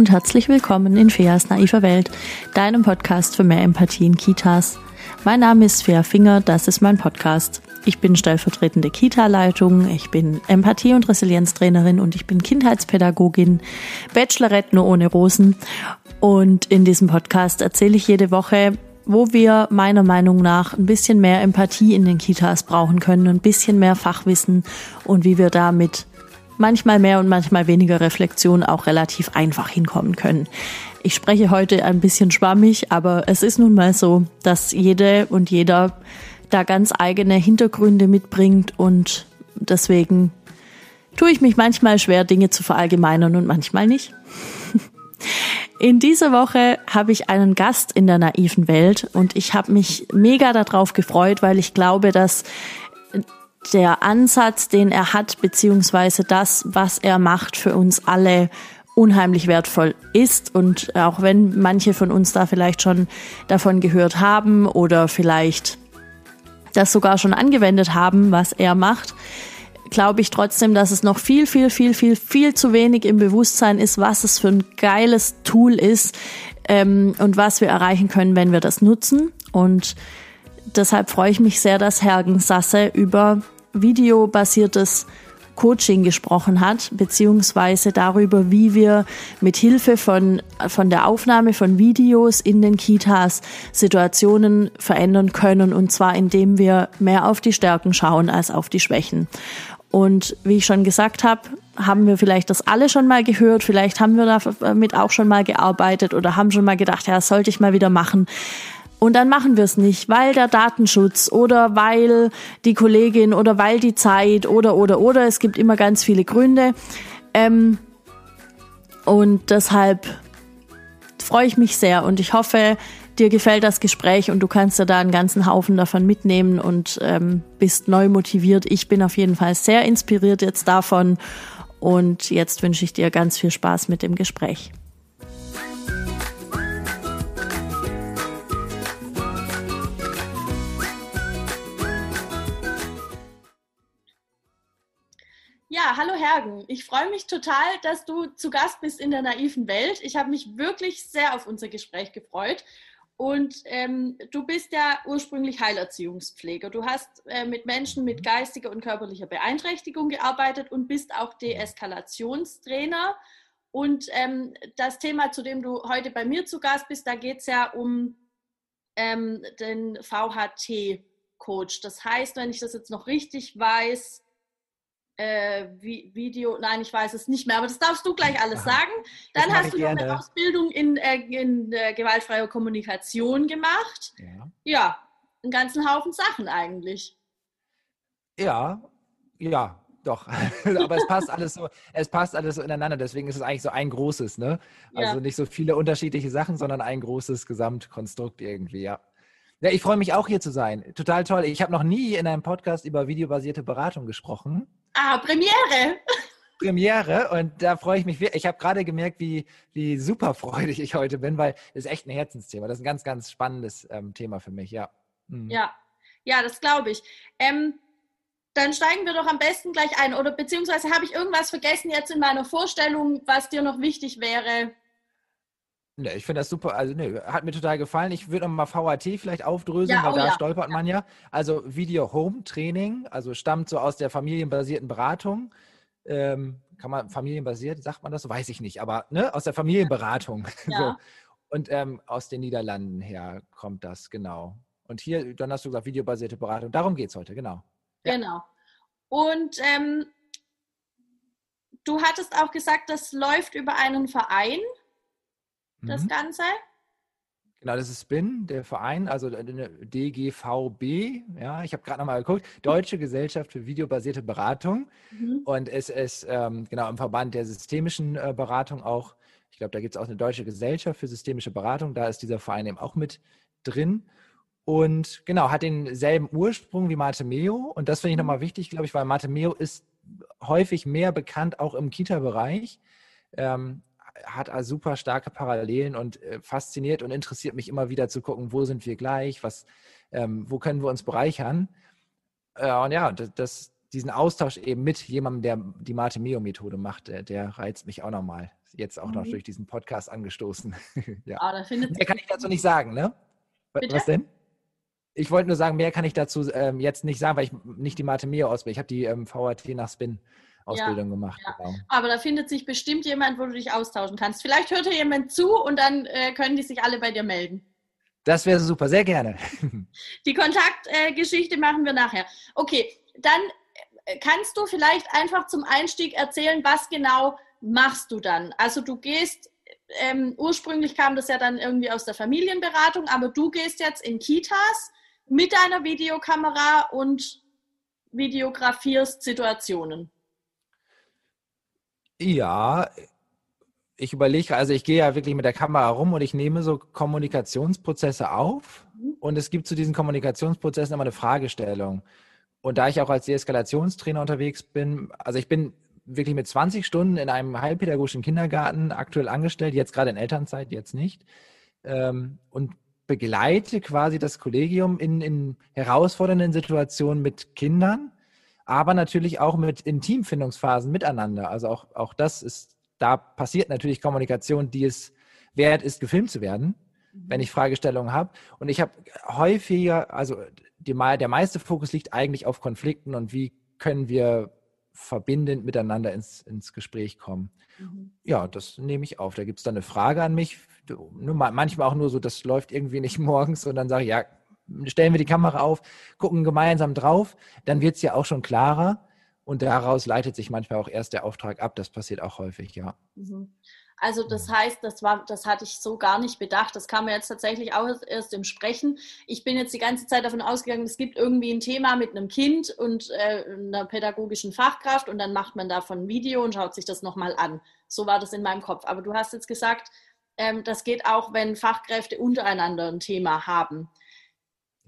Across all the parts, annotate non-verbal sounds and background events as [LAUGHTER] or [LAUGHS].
und herzlich willkommen in Feas naiver Welt, deinem Podcast für mehr Empathie in Kitas. Mein Name ist Fea Finger, das ist mein Podcast. Ich bin stellvertretende Kita-Leitung, ich bin Empathie- und Resilienztrainerin und ich bin Kindheitspädagogin, Bachelorette nur ohne Rosen. Und in diesem Podcast erzähle ich jede Woche, wo wir meiner Meinung nach ein bisschen mehr Empathie in den Kitas brauchen können, ein bisschen mehr Fachwissen und wie wir damit manchmal mehr und manchmal weniger Reflexion auch relativ einfach hinkommen können. Ich spreche heute ein bisschen schwammig, aber es ist nun mal so, dass jede und jeder da ganz eigene Hintergründe mitbringt und deswegen tue ich mich manchmal schwer, Dinge zu verallgemeinern und manchmal nicht. [LAUGHS] In dieser Woche habe ich einen Gast in der naiven Welt und ich habe mich mega darauf gefreut, weil ich glaube, dass der Ansatz, den er hat, beziehungsweise das, was er macht, für uns alle unheimlich wertvoll ist. Und auch wenn manche von uns da vielleicht schon davon gehört haben oder vielleicht das sogar schon angewendet haben, was er macht, glaube ich trotzdem, dass es noch viel, viel, viel, viel, viel zu wenig im Bewusstsein ist, was es für ein geiles Tool ist ähm, und was wir erreichen können, wenn wir das nutzen. Und deshalb freue ich mich sehr, dass Hergen Sasse über videobasiertes Coaching gesprochen hat, beziehungsweise darüber, wie wir mit Hilfe von, von der Aufnahme von Videos in den Kitas Situationen verändern können und zwar indem wir mehr auf die Stärken schauen als auf die Schwächen. Und wie ich schon gesagt habe, haben wir vielleicht das alle schon mal gehört, vielleicht haben wir damit auch schon mal gearbeitet oder haben schon mal gedacht, ja, sollte ich mal wieder machen. Und dann machen wir es nicht, weil der Datenschutz oder weil die Kollegin oder weil die Zeit oder oder oder. Es gibt immer ganz viele Gründe. Ähm, und deshalb freue ich mich sehr und ich hoffe, dir gefällt das Gespräch und du kannst dir da einen ganzen Haufen davon mitnehmen und ähm, bist neu motiviert. Ich bin auf jeden Fall sehr inspiriert jetzt davon und jetzt wünsche ich dir ganz viel Spaß mit dem Gespräch. Ja, hallo Hergen. Ich freue mich total, dass du zu Gast bist in der naiven Welt. Ich habe mich wirklich sehr auf unser Gespräch gefreut. Und ähm, du bist ja ursprünglich Heilerziehungspfleger. Du hast äh, mit Menschen mit geistiger und körperlicher Beeinträchtigung gearbeitet und bist auch Deeskalationstrainer. Und ähm, das Thema, zu dem du heute bei mir zu Gast bist, da geht es ja um ähm, den VHT-Coach. Das heißt, wenn ich das jetzt noch richtig weiß, äh, Video, nein, ich weiß es nicht mehr, aber das darfst du gleich alles Aha, sagen. Dann hast du noch eine Ausbildung in, äh, in äh, gewaltfreier Kommunikation gemacht. Ja. ja, einen ganzen Haufen Sachen eigentlich. Ja, ja, doch. [LAUGHS] aber es passt alles so, es passt alles so ineinander. Deswegen ist es eigentlich so ein großes, ne? Also ja. nicht so viele unterschiedliche Sachen, sondern ein großes Gesamtkonstrukt irgendwie, ja. Ja, ich freue mich auch hier zu sein. Total toll. Ich habe noch nie in einem Podcast über videobasierte Beratung gesprochen. Ah, Premiere. Premiere und da freue ich mich. Ich habe gerade gemerkt, wie, wie super freudig ich heute bin, weil es ist echt ein Herzensthema. Das ist ein ganz, ganz spannendes ähm, Thema für mich, ja. Mhm. Ja, ja, das glaube ich. Ähm, dann steigen wir doch am besten gleich ein. Oder beziehungsweise habe ich irgendwas vergessen jetzt in meiner Vorstellung, was dir noch wichtig wäre? Ne, ich finde das super. Also, ne, hat mir total gefallen. Ich würde nochmal VAT vielleicht aufdröseln, ja, weil oh, da ja. stolpert man ja. Also, Video Home Training, also stammt so aus der familienbasierten Beratung. Ähm, kann man familienbasiert, sagt man das? Weiß ich nicht, aber ne, aus der Familienberatung. [LAUGHS] [LAUGHS] Ja. so. Und ähm, aus den Niederlanden her kommt das, genau. Und hier, dann hast du gesagt, videobasierte Beratung. Darum geht es heute, genau. Genau. Und ähm, du hattest auch gesagt, das läuft über einen Verein das mhm. Ganze? Genau, das ist SPIN, der Verein, also DGVB. Ja, ich habe gerade nochmal geguckt, Deutsche Gesellschaft für videobasierte Beratung. Mhm. Und es ist ähm, genau im Verband der systemischen äh, Beratung auch, ich glaube, da gibt es auch eine Deutsche Gesellschaft für systemische Beratung, da ist dieser Verein eben auch mit drin. Und genau, hat denselben Ursprung wie Mate Meo. Und das finde ich mhm. nochmal wichtig, glaube ich, weil Mate Meo ist häufig mehr bekannt, auch im Kita-Bereich. Ähm, hat also super starke Parallelen und äh, fasziniert und interessiert mich immer wieder zu gucken, wo sind wir gleich, was, ähm, wo können wir uns bereichern. Äh, und ja, das, das, diesen Austausch eben mit jemandem, der die Mate-Meo-Methode macht, der, der, reizt mich auch nochmal Jetzt auch mhm. noch durch diesen Podcast angestoßen. [LAUGHS] ja. Ah, Mehr kann ich dazu nicht sagen, ne? Bitte? Was denn? Ich wollte nur sagen, mehr kann ich dazu ähm, jetzt nicht sagen, weil ich nicht die Mathe Mio ausbilde. Ich habe die ähm, VAT nach Spin Ausbildung ja, gemacht. Ja. Genau. Aber da findet sich bestimmt jemand, wo du dich austauschen kannst. Vielleicht hört dir jemand zu und dann äh, können die sich alle bei dir melden. Das wäre super, sehr gerne. [LAUGHS] Die Kontaktgeschichte äh, machen wir nachher. Okay, dann äh, kannst du vielleicht einfach zum Einstieg erzählen, was genau machst du dann? Also du gehst, ähm, ursprünglich kam das ja dann irgendwie aus der Familienberatung, aber du gehst jetzt in Kitas mit deiner Videokamera und videografierst Situationen. Ja, ich überlege, also ich gehe ja wirklich mit der Kamera rum und ich nehme so Kommunikationsprozesse auf mhm. und es gibt zu diesen Kommunikationsprozessen immer eine Fragestellung. Und da ich auch als Deeskalationstrainer unterwegs bin, also ich bin wirklich mit 20 Stunden in einem heilpädagogischen Kindergarten aktuell angestellt, jetzt gerade in Elternzeit, jetzt nicht, ähm, und begleite quasi das Kollegium in, in herausfordernden Situationen mit Kindern, aber natürlich auch mit Intimfindungsphasen miteinander. Also auch, auch das ist, da passiert natürlich Kommunikation, die es wert ist, gefilmt zu werden, mhm. wenn ich Fragestellungen habe. Und ich habe häufiger, also die, der meiste Fokus liegt eigentlich auf Konflikten und wie können wir verbindend miteinander ins, ins Gespräch kommen. Mhm. Ja, das nehme ich auf. Da gibt es dann eine Frage an mich. Manchmal auch nur so, das läuft irgendwie nicht [LAUGHS] morgens und dann sage ich, ja, stellen wir die Kamera auf, gucken gemeinsam drauf, dann wird es ja auch schon klarer und daraus leitet sich manchmal auch erst der Auftrag ab. Das passiert auch häufig, ja. Mhm. Also das heißt, das war, das hatte ich so gar nicht bedacht. Das kam mir jetzt tatsächlich auch erst im Sprechen. Ich bin jetzt die ganze Zeit davon ausgegangen, es gibt irgendwie ein Thema mit einem Kind und äh, einer pädagogischen Fachkraft und dann macht man davon ein Video und schaut sich das nochmal an. So war das in meinem Kopf. Aber du hast jetzt gesagt, ähm, das geht auch, wenn Fachkräfte untereinander ein Thema haben.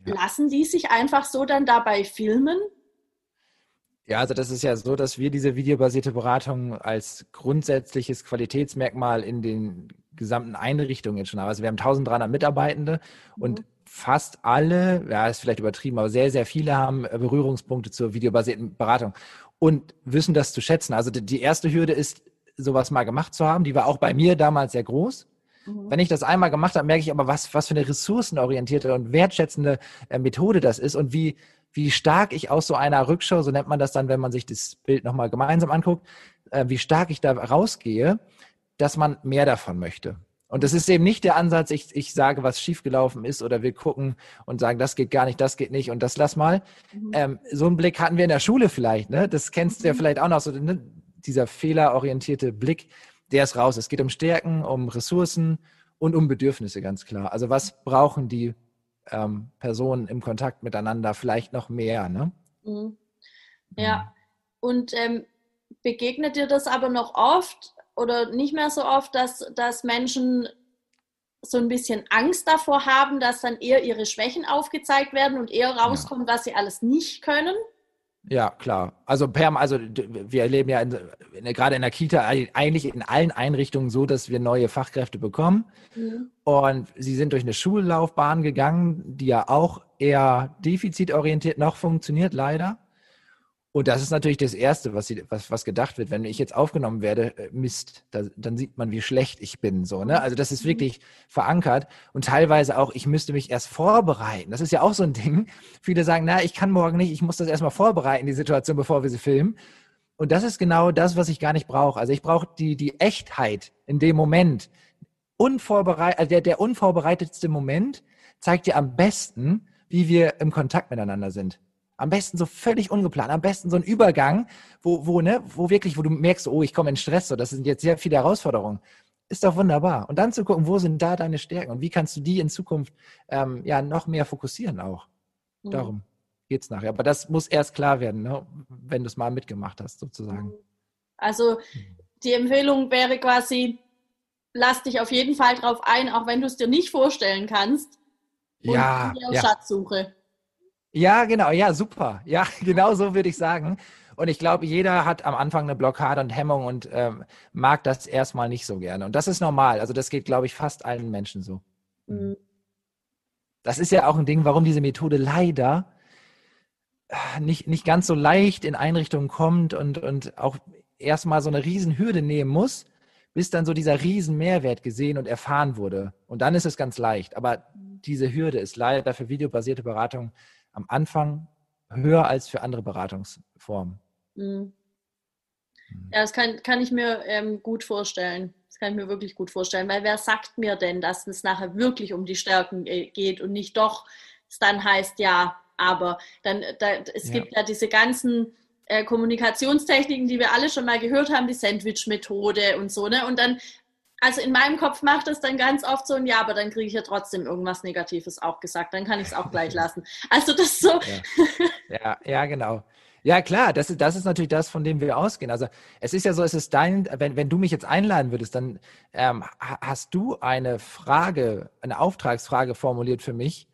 Ja. Lassen die sich einfach so dann dabei filmen? Ja, also das ist ja so, dass wir diese videobasierte Beratung als grundsätzliches Qualitätsmerkmal in den gesamten Einrichtungen jetzt schon haben. Also wir haben 1300 Mitarbeitende mhm. und fast alle, ja, ist vielleicht übertrieben, aber sehr, sehr viele haben Berührungspunkte zur videobasierten Beratung und wissen das zu schätzen. Also die erste Hürde ist, sowas mal gemacht zu haben. Die war auch bei mir damals sehr groß. Mhm. Wenn ich das einmal gemacht habe, merke ich aber, was, was für eine ressourcenorientierte und wertschätzende äh, Methode das ist und wie, wie stark ich aus so einer Rückschau, so nennt man das dann, wenn man sich das Bild nochmal gemeinsam anguckt, äh, wie stark ich da rausgehe, dass man mehr davon möchte. Und das ist eben nicht der Ansatz, ich, ich sage, was schiefgelaufen ist oder wir gucken und sagen, das geht gar nicht, das geht nicht und das lass mal. Mhm. Ähm, so einen Blick hatten wir in der Schule vielleicht, ne? Das kennst du ja mhm. vielleicht auch noch, so ne? dieser fehlerorientierte Blick, der ist raus. Es geht um Stärken, um Ressourcen und um Bedürfnisse, ganz klar. Also was brauchen die ähm, Personen im Kontakt miteinander vielleicht noch mehr. Ne? Mhm. Ja, und ähm, begegnet dir das aber noch oft oder nicht mehr so oft, dass, dass Menschen so ein bisschen Angst davor haben, dass dann eher ihre Schwächen aufgezeigt werden und eher rauskommt, ja. was sie alles nicht können? Ja, klar. Also per, also wir erleben ja in, in, gerade in der Kita eigentlich in allen Einrichtungen so, dass wir neue Fachkräfte bekommen. Mhm. Und sie sind durch eine Schullaufbahn gegangen, die ja auch eher defizitorientiert noch funktioniert, leider. Und das ist natürlich das Erste, was, sie, was, was gedacht wird. Wenn ich jetzt aufgenommen werde, äh, Mist, da, dann sieht man, wie schlecht ich bin. So, ne? Also das ist mhm. wirklich verankert. Und teilweise auch, ich müsste mich erst vorbereiten. Das ist ja auch so ein [LAUGHS] Ding. Viele sagen, na, ich kann morgen nicht, ich muss das erstmal vorbereiten, die Situation, bevor wir sie filmen. Und das ist genau das, was ich gar nicht brauche. Also ich brauche die, die Echtheit in dem Moment. Unvorbereit, also der, der unvorbereitetste Moment zeigt dir am besten, wie wir im Kontakt miteinander sind. Am besten so völlig ungeplant, am besten so ein Übergang, wo, wo, ne, wo wirklich, wo du merkst, oh, ich komme in Stress, so, das sind jetzt sehr viele Herausforderungen. Ist doch wunderbar. Und dann zu gucken, wo sind da deine Stärken und wie kannst du die in Zukunft ähm, ja noch mehr fokussieren auch. Mhm. Darum geht es nachher. Aber das muss erst klar werden, ne, wenn du es mal mitgemacht hast, sozusagen. Mhm. Also die Empfehlung wäre quasi, lass dich auf jeden Fall drauf ein, auch wenn du es dir nicht vorstellen kannst. Und ja, ja. Schatzsuche. Ja, genau, ja, super. Ja, [LAUGHS] genau so würde ich sagen. Und ich glaube, jeder hat am Anfang eine Blockade und Hemmung und ähm, mag das erstmal nicht so gerne. Und das ist normal. Also das geht, glaube ich, fast allen Menschen so. Mhm. Das ist ja auch ein Ding, warum diese Methode leider äh, nicht, nicht ganz so leicht in Einrichtungen kommt und, und auch erstmal so eine Riesenhürde nehmen muss, bis dann so dieser riesen Mehrwert gesehen und erfahren wurde. Und dann ist es ganz leicht. Aber diese Hürde ist leider für videobasierte Beratung am Anfang höher als für andere Beratungsformen. Mhm. Ja, das kann, kann ich mir ähm, gut vorstellen. Das kann ich mir wirklich gut vorstellen, weil wer sagt mir denn, dass es nachher wirklich um die Stärken geht und nicht doch, es dann heißt, ja, aber dann, da, es ja. gibt ja diese ganzen äh, Kommunikationstechniken, die wir alle schon mal gehört haben, die Sandwich-Methode und so, ne? Und dann, also in meinem Kopf macht das dann ganz oft so ein Ja, aber dann kriege ich ja trotzdem irgendwas Negatives auch gesagt, dann kann ich es auch gleich lassen. Also das so. Ja, [LAUGHS] ja, ja genau. Ja, klar, das ist, das ist natürlich das, von dem wir ausgehen. Also es ist ja so, es ist dein, wenn, wenn du mich jetzt einladen würdest, dann ähm, hast du eine Frage, eine Auftragsfrage formuliert für mich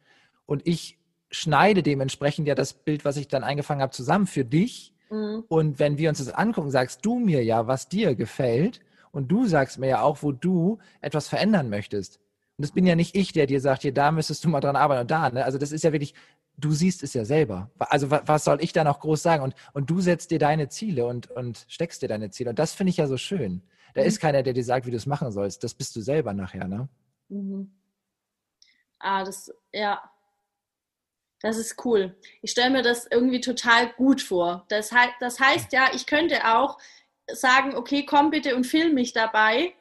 und ich schneide dementsprechend ja das Bild, was ich dann eingefangen habe, zusammen für dich. Mhm. Und wenn wir uns das angucken, sagst du mir ja, was dir gefällt und du sagst mir ja auch, wo du etwas verändern möchtest. Und das bin ja nicht ich, der dir sagt, hier, da müsstest du mal dran arbeiten und da. Ne? Also das ist ja wirklich du siehst es ja selber. Also was soll ich da noch groß sagen? Und, und du setzt dir deine Ziele und, und steckst dir deine Ziele. Und das finde ich ja so schön. Da mhm. ist keiner, der dir sagt, wie du es machen sollst. Das bist du selber nachher, ne? Mhm. Ah, das, ja. Das ist cool. Ich stelle mir das irgendwie total gut vor. Das, he das heißt ja, ich könnte auch sagen, okay, komm bitte und film mich dabei,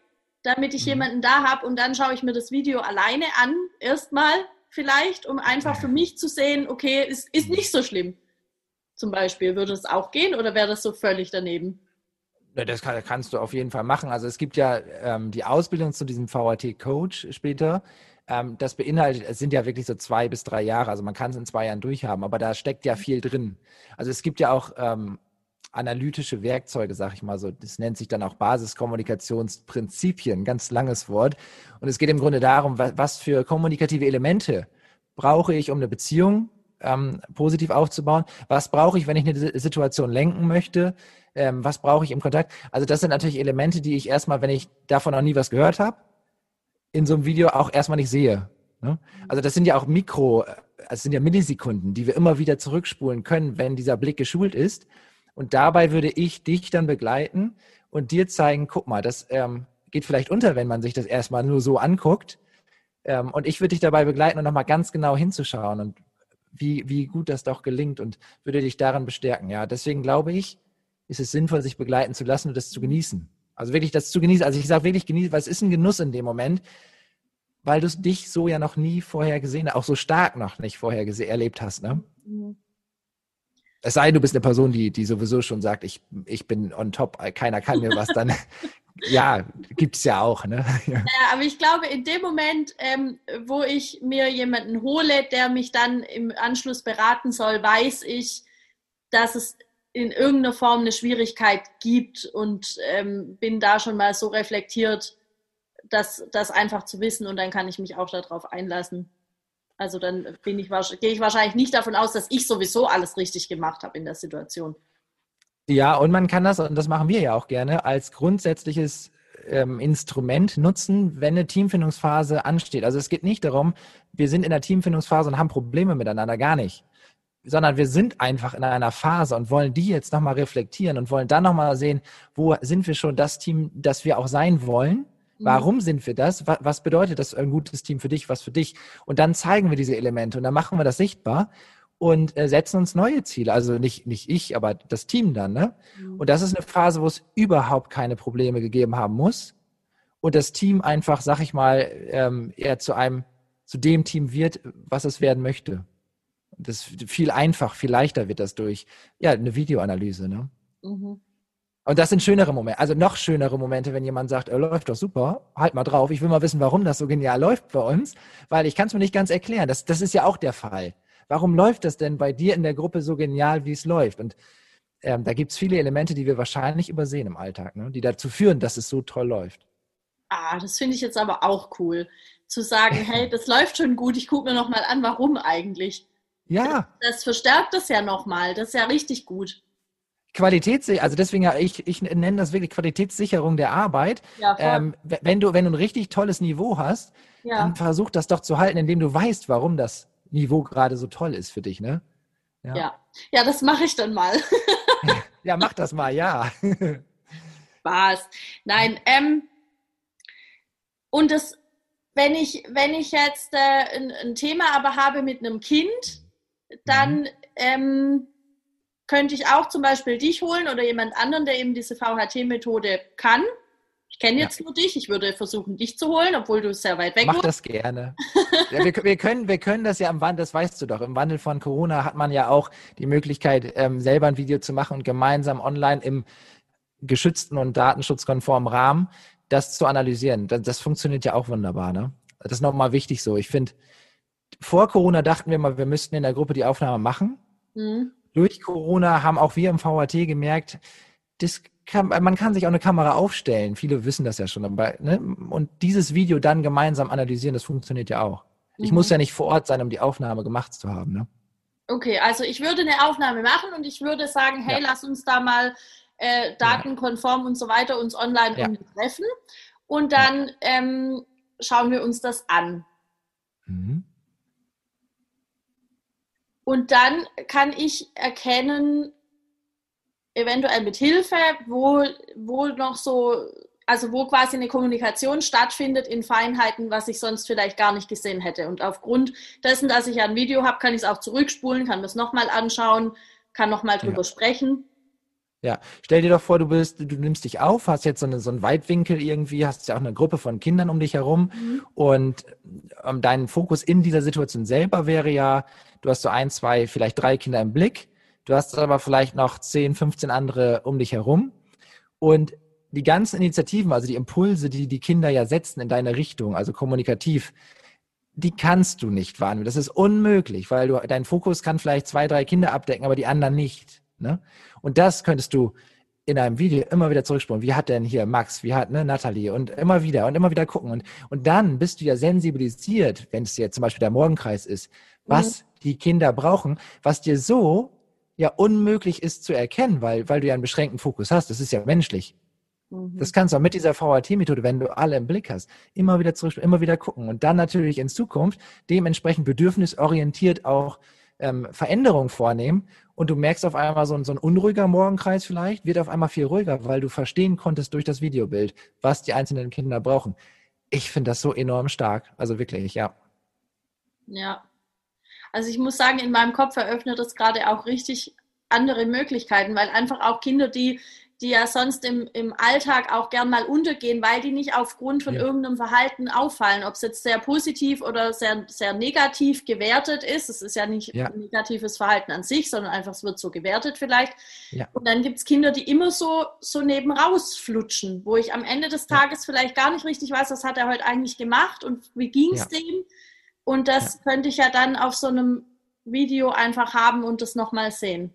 damit ich mhm. jemanden da habe und dann schaue ich mir das Video alleine an, erstmal vielleicht, um einfach für mich zu sehen, okay, es ist nicht so schlimm. Zum Beispiel, würde es auch gehen oder wäre das so völlig daneben? Das kann, kannst du auf jeden Fall machen. Also es gibt ja ähm, die Ausbildung zu diesem VAT-Coach später. Ähm, das beinhaltet, es sind ja wirklich so zwei bis drei Jahre, also man kann es in zwei Jahren durchhaben, aber da steckt ja viel drin. Also es gibt ja auch ähm, analytische Werkzeuge, sag ich mal so. Das nennt sich dann auch Basiskommunikationsprinzipien, ganz langes Wort. Und es geht im Grunde darum, was für kommunikative Elemente brauche ich, um eine Beziehung ähm, positiv aufzubauen? Was brauche ich, wenn ich eine Situation lenken möchte? Ähm, was brauche ich im Kontakt? Also das sind natürlich Elemente, die ich erstmal, wenn ich davon noch nie was gehört habe, in so einem Video auch erstmal nicht sehe. Ne? Also das sind ja auch Mikro, äh, es sind ja Millisekunden, die wir immer wieder zurückspulen können, wenn dieser Blick geschult ist. Und dabei würde ich dich dann begleiten und dir zeigen, guck mal, das ähm, geht vielleicht unter, wenn man sich das erstmal nur so anguckt. Ähm, und ich würde dich dabei begleiten und nochmal ganz genau hinzuschauen und wie, wie gut das doch gelingt und würde dich daran bestärken. Ja, deswegen glaube ich, ist es sinnvoll, sich begleiten zu lassen und das zu genießen. Also wirklich das zu genießen. Also ich sage wirklich genießen, weil es ist ein Genuss in dem Moment, weil du dich so ja noch nie vorher gesehen auch so stark noch nicht vorher erlebt hast. Ne? Mhm. Es sei denn, du bist eine Person, die, die sowieso schon sagt, ich, ich bin on top, keiner kann mir was, dann [LAUGHS] ja, gibt es ja auch. Ne? Ja. aber ich glaube, in dem Moment, ähm, wo ich mir jemanden hole, der mich dann im Anschluss beraten soll, weiß ich, dass es in irgendeiner Form eine Schwierigkeit gibt und ähm, bin da schon mal so reflektiert, dass das einfach zu wissen und dann kann ich mich auch darauf einlassen. Also dann bin ich, gehe ich wahrscheinlich nicht davon aus, dass ich sowieso alles richtig gemacht habe in der Situation. Ja, und man kann das, und das machen wir ja auch gerne, als grundsätzliches ähm, Instrument nutzen, wenn eine Teamfindungsphase ansteht. Also es geht nicht darum, wir sind in der Teamfindungsphase und haben Probleme miteinander, gar nicht. Sondern wir sind einfach in einer Phase und wollen die jetzt nochmal reflektieren und wollen dann nochmal sehen, wo sind wir schon das Team, das wir auch sein wollen. Warum sind wir das? Was bedeutet das ein gutes Team für dich, was für dich? Und dann zeigen wir diese Elemente und dann machen wir das sichtbar und äh, setzen uns neue Ziele. Also nicht, nicht ich, aber das Team dann. Ne? Mhm. Und das ist eine Phase, wo es überhaupt keine Probleme gegeben haben muss. Und das Team einfach, sag ich mal, ähm, eher zu einem, zu dem Team wird, was es werden möchte. Das viel einfach, viel leichter wird das durch ja eine Videoanalyse. Ne? Mhm. Und das sind schönere Momente, also noch schönere Momente, wenn jemand sagt, er läuft doch super, halt mal drauf, ich will mal wissen, warum das so genial läuft bei uns, weil ich kann es mir nicht ganz erklären. Das, das ist ja auch der Fall. Warum läuft das denn bei dir in der Gruppe so genial, wie es läuft? Und ähm, da gibt es viele Elemente, die wir wahrscheinlich übersehen im Alltag, ne? die dazu führen, dass es so toll läuft. Ah, das finde ich jetzt aber auch cool. Zu sagen, hey, das [LAUGHS] läuft schon gut, ich gucke mir nochmal an, warum eigentlich. Ja. Das, das verstärkt das ja nochmal. Das ist ja richtig gut. Qualitätssicherung, also deswegen ja, ich, ich nenne das wirklich Qualitätssicherung der Arbeit. Ja, ähm, wenn du, wenn du ein richtig tolles Niveau hast, ja. dann versuch das doch zu halten, indem du weißt, warum das Niveau gerade so toll ist für dich, ne? Ja, ja, ja das mache ich dann mal. [LAUGHS] ja, mach das mal, ja. [LAUGHS] Spaß. Nein, ähm, Und das, wenn ich, wenn ich jetzt äh, ein, ein, Thema aber habe mit einem Kind, dann mhm. ähm, könnte ich auch zum Beispiel dich holen oder jemand anderen, der eben diese VHT-Methode kann. Ich kenne jetzt ja. nur dich, ich würde versuchen, dich zu holen, obwohl du sehr weit weg bist. Mach das gerne. ja, wir, wir, können, wir können das ja im Wandel, das weißt du doch, im Wandel von Corona hat man ja auch die Möglichkeit, ähm, selber ein Video zu machen und gemeinsam online im geschützten und datenschutzkonformen Rahmen das zu analysieren. Das, das funktioniert ja auch wunderbar. Ne? Das ist nochmal wichtig so. Ich finde, vor Corona dachten wir mal, wir müssten in der Gruppe die Aufnahme machen. Mhm. Durch Corona haben auch wir im VAT gemerkt, das kann, man kann sich auch eine Kamera aufstellen. Viele wissen das ja schon. Aber, ne? Und dieses Video dann gemeinsam analysieren, das funktioniert ja auch. Mhm. Ich muss ja nicht vor Ort sein, um die Aufnahme gemacht zu haben. Ne? Okay, also ich würde eine Aufnahme machen und ich würde sagen, hey, ja. lass uns da mal äh, datenkonform und so weiter uns online ja. treffen. Und dann ähm, schauen wir uns das an. Mhm. Und dann kann ich erkennen, eventuell mit Hilfe, wo, wo noch so, also wo quasi eine Kommunikation stattfindet in Feinheiten, was ich sonst vielleicht gar nicht gesehen hätte. Und aufgrund dessen, dass ich ein Video habe, kann ich es auch zurückspulen, kann das nochmal anschauen, kann nochmal drüber ja. sprechen. Ja, stell dir doch vor, du bist, du nimmst dich auf, hast jetzt so, eine, so einen Weitwinkel irgendwie, hast ja auch eine Gruppe von Kindern um dich herum mhm. und ähm, dein Fokus in dieser Situation selber wäre ja, du hast so ein, zwei, vielleicht drei Kinder im Blick Du hast aber vielleicht noch 10, 15 andere um dich herum. Und die ganzen Initiativen, also die Impulse, die die Kinder ja setzen in deine Richtung, also kommunikativ, die kannst du nicht wahrnehmen. Das ist unmöglich, weil du, dein Fokus kann vielleicht zwei, drei Kinder abdecken, aber die anderen nicht. Ne? Und das könntest du in einem Video immer wieder zurückspulen. Wie hat denn hier Max, wie hat ne, Nathalie und immer wieder und immer wieder gucken. Und, und dann bist du ja sensibilisiert, wenn es jetzt zum Beispiel der Morgenkreis ist, was mhm. die Kinder brauchen, was dir so ja unmöglich ist zu erkennen, weil, weil du ja einen beschränkten Fokus hast. Das ist ja menschlich. Mhm. Das kannst du auch mit dieser VAT-Methode, wenn du alle im Blick hast, immer wieder zurück, immer wieder gucken und dann natürlich in Zukunft dementsprechend bedürfnisorientiert auch ähm, Veränderungen vornehmen und du merkst auf einmal so ein, so ein unruhiger Morgenkreis vielleicht, wird auf einmal viel ruhiger, weil du verstehen konntest durch das Videobild, was die einzelnen Kinder brauchen. Ich finde das so enorm stark. Also wirklich, ja. Ja, also ich muss sagen, in meinem Kopf eröffnet das gerade auch richtig andere Möglichkeiten, weil einfach auch Kinder, die, die ja sonst im, im Alltag auch gern mal untergehen, weil die nicht aufgrund von ja. irgendeinem Verhalten auffallen, ob es jetzt sehr positiv oder sehr, sehr negativ gewertet ist. Es ist ja nicht ja. negatives Verhalten an sich, sondern einfach es wird so gewertet vielleicht. Ja. Und dann gibt es Kinder, die immer so, so neben rausflutschen, wo ich am Ende des Tages vielleicht gar nicht richtig weiß, was hat er heute eigentlich gemacht und wie ging es dem. Und das könnte ich ja dann auf so einem Video einfach haben und das nochmal sehen.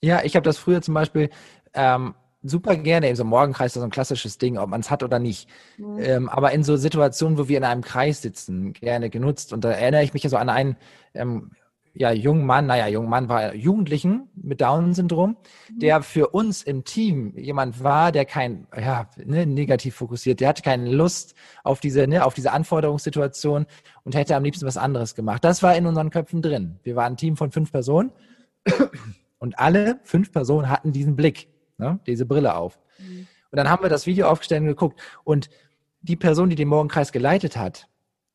Ja, ich habe das früher zum Beispiel ähm, super gerne, in so einem Morgenkreis, das ist so ein klassisches Ding, ob man es hat oder nicht. Mhm. Ähm, aber in so Situationen, wo wir in einem Kreis sitzen, gerne genutzt. Und da erinnere ich mich ja so an einen ähm, ja, jungen Mann, naja, jungen Mann war Jugendlichen mit Down-Syndrom, mhm. der für uns im Team jemand war, der kein, ja, ne, negativ fokussiert, der hatte keine Lust auf diese, ne, auf diese Anforderungssituation und hätte am liebsten was anderes gemacht. Das war in unseren Köpfen drin. Wir waren ein Team von fünf Personen und alle fünf Personen hatten diesen Blick, ne, diese Brille auf. Mhm. Und dann haben wir das Video aufgestellt und geguckt und die Person, die den Morgenkreis geleitet hat,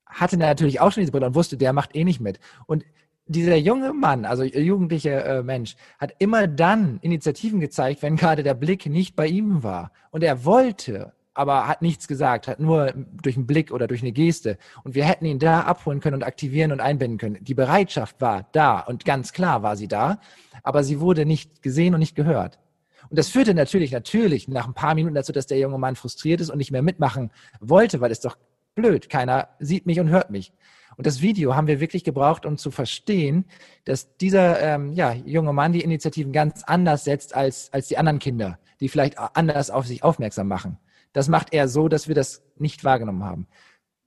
hatte natürlich auch schon diese Brille und wusste, der macht eh nicht mit. Und dieser junge Mann, also jugendliche äh, Mensch, hat immer dann Initiativen gezeigt, wenn gerade der Blick nicht bei ihm war. Und er wollte, aber hat nichts gesagt, hat nur durch einen Blick oder durch eine Geste. Und wir hätten ihn da abholen können und aktivieren und einbinden können. Die Bereitschaft war da und ganz klar war sie da, aber sie wurde nicht gesehen und nicht gehört. Und das führte natürlich, natürlich nach ein paar Minuten dazu, dass der junge Mann frustriert ist und nicht mehr mitmachen wollte, weil es doch blöd, keiner sieht mich und hört mich. Und das Video haben wir wirklich gebraucht, um zu verstehen, dass dieser ähm, ja, junge Mann die Initiativen ganz anders setzt als, als die anderen Kinder, die vielleicht anders auf sich aufmerksam machen. Das macht er so, dass wir das nicht wahrgenommen haben.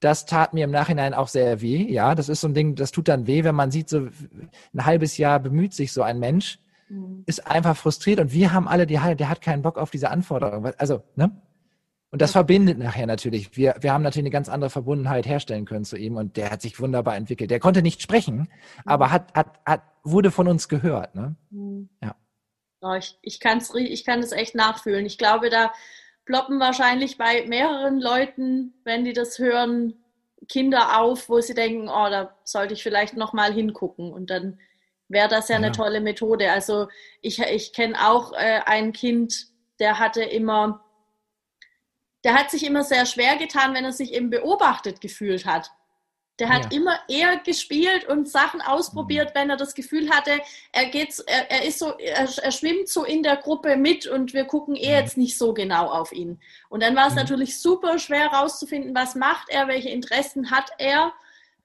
Das tat mir im Nachhinein auch sehr weh. Ja, das ist so ein Ding, das tut dann weh, wenn man sieht, so ein halbes Jahr bemüht sich so ein Mensch, mhm. ist einfach frustriert und wir haben alle die, der hat keinen Bock auf diese Anforderungen. Also, ne? Und das verbindet nachher natürlich. Wir, wir haben natürlich eine ganz andere Verbundenheit herstellen können zu ihm und der hat sich wunderbar entwickelt. Der konnte nicht sprechen, aber hat, hat, hat, wurde von uns gehört. Ne? Mhm. Ja. Oh, ich, ich, kann's, ich kann es echt nachfühlen. Ich glaube, da ploppen wahrscheinlich bei mehreren Leuten, wenn die das hören, Kinder auf, wo sie denken, oh, da sollte ich vielleicht noch mal hingucken und dann wäre das ja, ja, eine tolle Methode. Also ich, ich kenne auch äh, ein Kind, der hatte immer, der hat sich immer sehr schwer getan, wenn er sich eben beobachtet gefühlt hat. Der hat ja. immer eher gespielt und Sachen ausprobiert, mhm. wenn er das Gefühl hatte, er geht, er, er ist so, er, er, schwimmt so in der Gruppe mit und wir gucken eh mhm. jetzt nicht so genau auf ihn. Und dann war es mhm. natürlich super schwer herauszufinden, was macht er, welche Interessen hat er,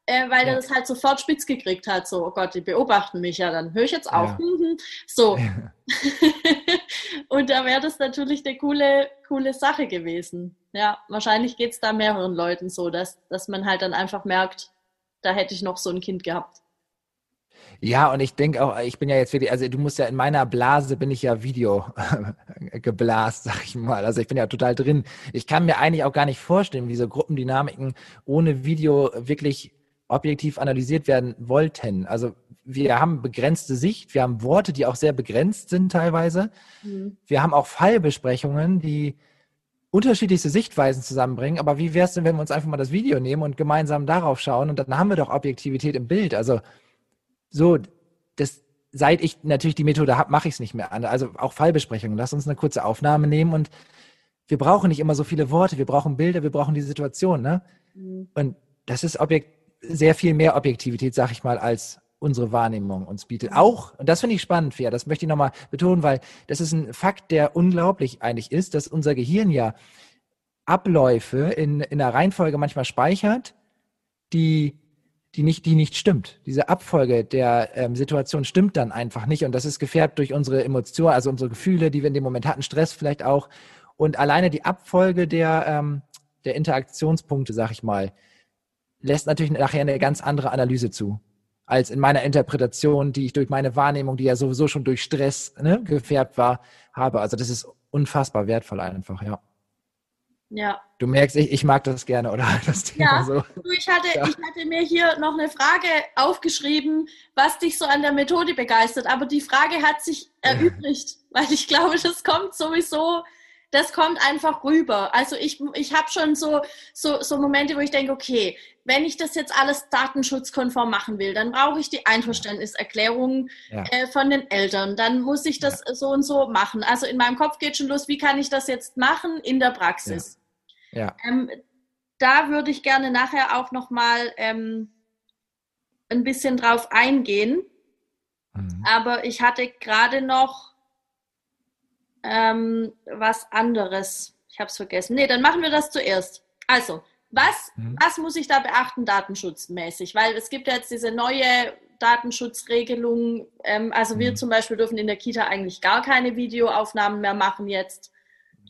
äh, weil ja. er das halt sofort spitz gekriegt hat. So, oh Gott, die beobachten mich ja, dann höre ich jetzt auf. Ja. Mhm. So. Ja. [LAUGHS] und da wäre das natürlich eine coole, coole Sache gewesen. Ja, wahrscheinlich geht es da mehreren Leuten so, dass, dass man halt dann einfach merkt, da hätte ich noch so ein Kind gehabt. Ja, und ich denke auch, ich bin ja jetzt wirklich, also du musst ja in meiner Blase bin ich ja Video [LAUGHS] geblast, sag ich mal. Also ich bin ja total drin. Ich kann mir eigentlich auch gar nicht vorstellen, wie so Gruppendynamiken ohne Video wirklich objektiv analysiert werden wollten. Also wir haben begrenzte Sicht, wir haben Worte, die auch sehr begrenzt sind teilweise. Mhm. Wir haben auch Fallbesprechungen, die unterschiedlichste Sichtweisen zusammenbringen. Aber wie wäre es denn, wenn wir uns einfach mal das Video nehmen und gemeinsam darauf schauen und dann haben wir doch Objektivität im Bild. Also so, das, seit ich natürlich die Methode habe, mache ich es nicht mehr. Also auch Fallbesprechungen. Lass uns eine kurze Aufnahme nehmen und wir brauchen nicht immer so viele Worte, wir brauchen Bilder, wir brauchen die Situation. Ne? Mhm. Und das ist objekt sehr viel mehr Objektivität, sag ich mal, als unsere Wahrnehmung uns bietet. Auch, und das finde ich spannend, Fia, das möchte ich nochmal betonen, weil das ist ein Fakt, der unglaublich eigentlich ist, dass unser Gehirn ja Abläufe in, in einer Reihenfolge manchmal speichert, die, die, nicht, die nicht stimmt. Diese Abfolge der ähm, Situation stimmt dann einfach nicht und das ist gefärbt durch unsere Emotionen, also unsere Gefühle, die wir in dem Moment hatten, Stress vielleicht auch. Und alleine die Abfolge der, ähm, der Interaktionspunkte, sag ich mal, lässt natürlich nachher eine ganz andere Analyse zu als in meiner Interpretation, die ich durch meine Wahrnehmung, die ja sowieso schon durch Stress ne, gefärbt war, habe. Also das ist unfassbar wertvoll einfach, ja. Ja. Du merkst, ich, ich mag das gerne, oder? [LAUGHS] Das Thema ja, so. Du, ich, hatte, ja. ich hatte mir hier noch eine Frage aufgeschrieben, was dich so an der Methode begeistert. Aber die Frage hat sich [LAUGHS] erübrigt, weil ich glaube, das kommt sowieso das kommt einfach rüber. Also ich, ich habe schon so, so, so Momente, wo ich denke, okay, wenn ich das jetzt alles datenschutzkonform machen will, dann brauche ich die Einverständniserklärung ja. äh, von den Eltern. Dann muss ich das ja. so und so machen. Also in meinem Kopf geht schon los, wie kann ich das jetzt machen in der Praxis? Ja. ja. Ähm, da würde ich gerne nachher auch nochmal ähm, ein bisschen drauf eingehen. Mhm. Aber ich hatte gerade noch ähm, was anderes. Ich habe es vergessen. Nee, dann machen wir das zuerst. Also, was, mhm. was muss ich da beachten datenschutzmäßig? Weil es gibt ja jetzt diese neue Datenschutzregelung. Ähm, also mhm. wir zum Beispiel dürfen in der Kita eigentlich gar keine Videoaufnahmen mehr machen jetzt.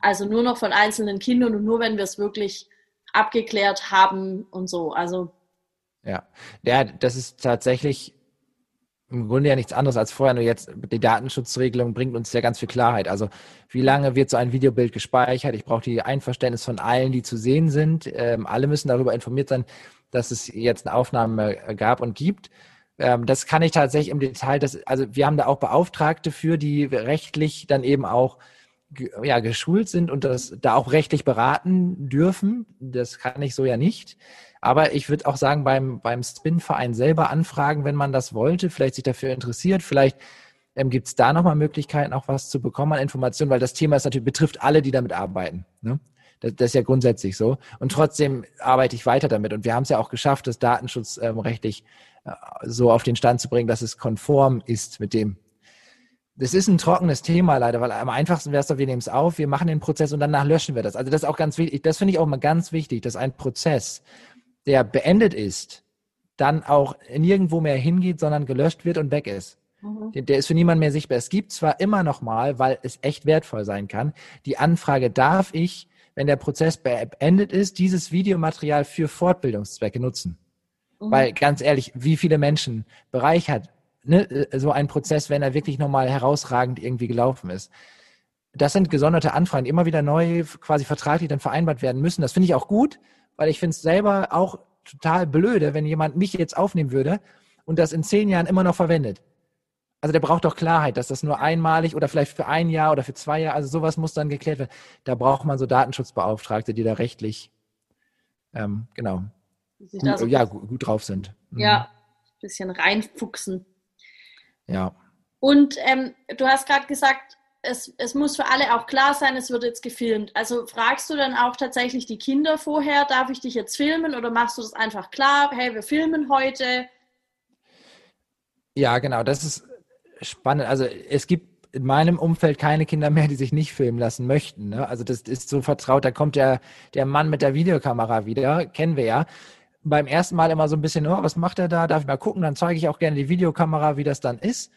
Also nur noch von einzelnen Kindern und nur wenn wir es wirklich abgeklärt haben und so. Also ja, ja, das ist tatsächlich im Grunde ja nichts anderes als vorher, nur jetzt die Datenschutzregelung bringt uns ja ganz viel Klarheit. Also wie lange wird so ein Videobild gespeichert? Ich brauche die Einverständnis von allen, die zu sehen sind. Ähm, alle müssen darüber informiert sein, dass es jetzt eine Aufnahme äh, gab und gibt. Ähm, das kann ich tatsächlich im Detail, das, also wir haben da auch Beauftragte für, die rechtlich dann eben auch ja, geschult sind und das da auch rechtlich beraten dürfen. Das kann ich so ja nicht. Aber ich würde auch sagen, beim, beim Spin-Verein selber anfragen, wenn man das wollte, vielleicht sich dafür interessiert, vielleicht ähm, gibt es da nochmal Möglichkeiten, auch was zu bekommen an Informationen, weil das Thema ist natürlich, betrifft alle, die damit arbeiten. Ne? Das, das, ist ja grundsätzlich so. Und trotzdem arbeite ich weiter damit. Und wir haben es ja auch geschafft, das datenschutzrechtlich ähm, äh, so auf den Stand zu bringen, dass es konform ist mit dem. Das ist ein trockenes Thema leider, weil am einfachsten wäre es doch, wir nehmen es auf, wir machen den Prozess und danach löschen wir das. Also das ist auch ganz wichtig, das finde ich auch mal ganz wichtig, dass ein Prozess der beendet ist, dann auch nirgendwo mehr hingeht, sondern gelöscht wird und weg ist. Mhm. Der ist für niemanden mehr sichtbar. Es gibt zwar immer noch mal, weil es echt wertvoll sein kann, die Anfrage, darf ich, wenn der Prozess beendet ist, dieses Videomaterial für Fortbildungszwecke nutzen? Mhm. Weil ganz ehrlich, wie viele Menschen bereichert ne, äh, so ein Prozess, wenn er wirklich nochmal herausragend irgendwie gelaufen ist? Das sind gesonderte Anfragen, die immer wieder neu quasi vertraglich dann vereinbart werden müssen. Das finde ich auch gut, weil ich finde es selber auch total blöde, wenn jemand mich jetzt aufnehmen würde und das in zehn Jahren immer noch verwendet. Also der braucht doch Klarheit, dass das nur einmalig oder vielleicht für ein Jahr oder für zwei Jahre, also sowas muss dann geklärt werden. Da braucht man so Datenschutzbeauftragte, die da rechtlich, ähm, genau, gut, ja, gut, gut, drauf sind. Mhm. Ja, ein bisschen reinfuchsen. Ja. Und ähm, du hast gerade gesagt, es, es muss für alle auch klar sein, es wird jetzt gefilmt. Also fragst du dann auch tatsächlich die Kinder vorher, darf ich dich jetzt filmen oder machst du das einfach klar, hey, wir filmen heute? Ja, genau, das ist spannend. Also es gibt in meinem Umfeld keine Kinder mehr, die sich nicht filmen lassen möchten. Ne? Also das ist so vertraut, da kommt der, der Mann mit der Videokamera wieder, kennen wir ja. Beim ersten Mal immer so ein bisschen, oh, was macht er da? Darf ich mal gucken? Dann zeige ich auch gerne die Videokamera, wie das dann ist.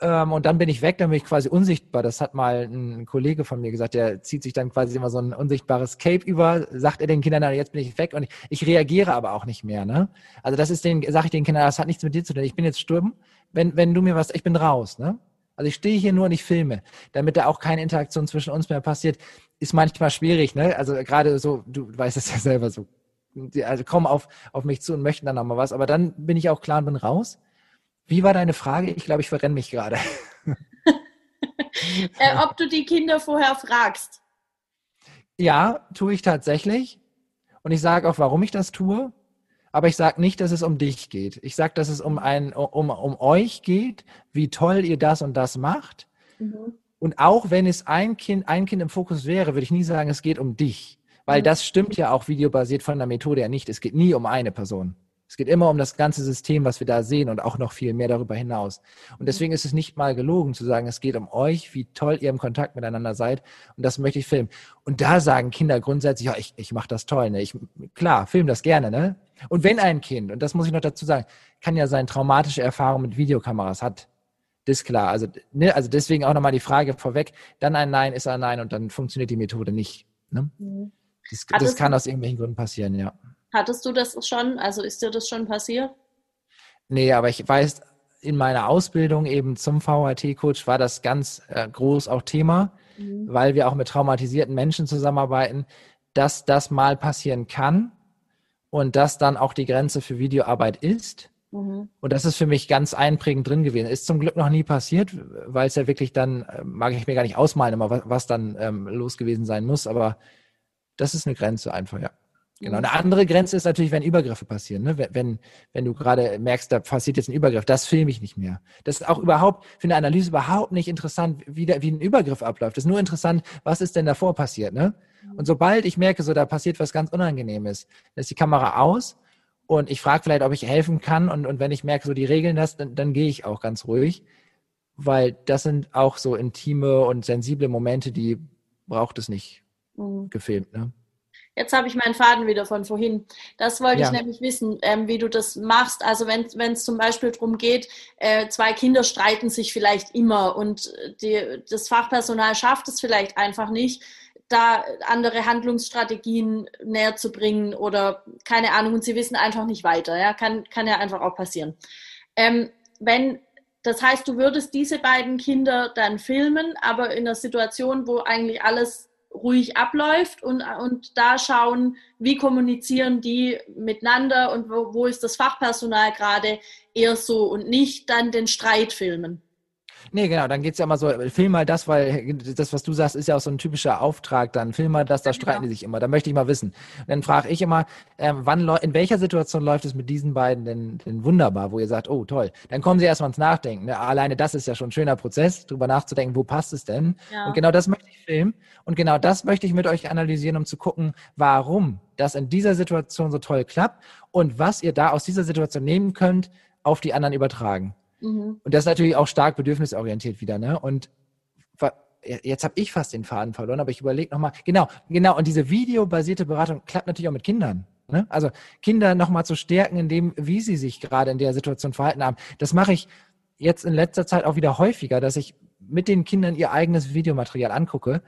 Ähm, und dann bin ich weg, dann bin ich quasi unsichtbar. Das hat mal ein Kollege von mir gesagt, der zieht sich dann quasi immer so ein unsichtbares Cape über, sagt er den Kindern, na, jetzt bin ich weg und ich, ich reagiere aber auch nicht mehr. Ne? Also das ist den, sage ich den Kindern, das hat nichts mit dir zu tun. Ich bin jetzt stumm, wenn, wenn du mir was, ich bin raus. Ne? Also ich stehe hier nur und ich filme, damit da auch keine Interaktion zwischen uns mehr passiert, ist manchmal schwierig. Ne? Also gerade so, du weißt es ja selber so. Die, also kommen auf, auf mich zu und möchten dann nochmal was, aber dann bin ich auch klar und bin raus. Wie war deine Frage? Ich glaube, ich verrenne mich gerade. [LAUGHS] äh, ob du die Kinder vorher fragst. Ja, tue ich tatsächlich. Und ich sage auch, warum ich das tue. Aber ich sage nicht, dass es um dich geht. Ich sage, dass es um, ein, um, um euch geht, wie toll ihr das und das macht. Mhm. Und auch wenn es ein Kind, ein Kind im Fokus wäre, würde ich nie sagen, es geht um dich. Weil mhm. das stimmt ja auch videobasiert von der Methode her nicht. Es geht nie um eine Person. Es geht immer um das ganze System, was wir da sehen und auch noch viel mehr darüber hinaus. Und deswegen ist es nicht mal gelogen zu sagen, es geht um euch, wie toll ihr im Kontakt miteinander seid und das möchte ich filmen. Und da sagen Kinder grundsätzlich, ja, ich, ich mache das toll. Ne? Ich, klar, film das gerne. Ne? Und wenn ein Kind, und das muss ich noch dazu sagen, kann ja sein traumatische Erfahrung mit Videokameras hat, das ist klar. Also, ne, also deswegen auch nochmal die Frage vorweg, dann ein Nein ist ein Nein und dann funktioniert die Methode nicht. Ne? Mhm. Das, das kann aus irgendwelchen Gründen passieren, ja. Hattest du das schon? Also ist dir das schon passiert? Nee, aber ich weiß, in meiner Ausbildung eben zum VHT-Coach war das ganz äh, groß auch Thema, mhm. weil wir auch mit traumatisierten Menschen zusammenarbeiten, dass das mal passieren kann und dass dann auch die Grenze für Videoarbeit ist. Mhm. Und das ist für mich ganz einprägend drin gewesen. Ist zum Glück noch nie passiert, weil es ja wirklich dann, äh, mag ich mir gar nicht ausmalen, immer was, was dann ähm, los gewesen sein muss, aber das ist eine Grenze einfach, ja. Genau. Eine andere Grenze ist natürlich, wenn Übergriffe passieren. Ne? Wenn, wenn du gerade merkst, da passiert jetzt ein Übergriff, das filme ich nicht mehr. Das ist auch überhaupt für eine Analyse überhaupt nicht interessant, wie, der, wie ein Übergriff abläuft. Das ist nur interessant, was ist denn davor passiert. Ne? Mhm. Und sobald ich merke, so da passiert was ganz Unangenehmes, dann ist die Kamera aus und ich frage vielleicht, ob ich helfen kann. Und, und wenn ich merke, so die regeln das, dann, dann gehe ich auch ganz ruhig, weil das sind auch so intime und sensible Momente, die braucht es nicht mhm. gefilmt. Ne? Jetzt habe ich meinen Faden wieder von vorhin. Das wollte ja. ich nämlich wissen, ähm, wie du das machst. Also wenn es zum Beispiel darum geht, äh, zwei Kinder streiten sich vielleicht immer und die, das Fachpersonal schafft es vielleicht einfach nicht, da andere Handlungsstrategien näher zu bringen oder keine Ahnung und sie wissen einfach nicht weiter. Ja, kann, kann ja einfach auch passieren. Ähm, wenn das heißt, du würdest diese beiden Kinder dann filmen, aber in einer Situation, wo eigentlich alles ruhig abläuft und, und da schauen, wie kommunizieren die miteinander und wo, wo ist das Fachpersonal gerade eher so und nicht dann den Streit filmen. Nee, genau, dann geht es ja immer so, film mal das, weil das, was du sagst, ist ja auch so ein typischer Auftrag dann. Film mal das, da ja, streiten genau. die sich immer. Da möchte ich mal wissen. Und dann frage ich immer, ähm, wann in welcher Situation läuft es mit diesen beiden denn, denn wunderbar, wo ihr sagt, oh toll. Dann kommen sie erstmal ins Nachdenken. Ne? Alleine das ist ja schon ein schöner Prozess, drüber nachzudenken, wo passt es denn? Ja. Und genau das möchte ich filmen. Und genau das möchte ich mit euch analysieren, um zu gucken, warum das in dieser Situation so toll klappt und was ihr da aus dieser Situation nehmen könnt, auf die anderen übertragen. Mhm. Und das ist natürlich auch stark bedürfnisorientiert wieder. Ne? Und jetzt habe ich fast den Faden verloren, aber ich überlege nochmal, genau, genau, und diese videobasierte Beratung klappt natürlich auch mit Kindern. Ne? Also Kinder nochmal zu stärken in dem, wie sie sich gerade in der Situation verhalten haben. Das mache ich jetzt in letzter Zeit auch wieder häufiger, dass ich mit den Kindern ihr eigenes Videomaterial angucke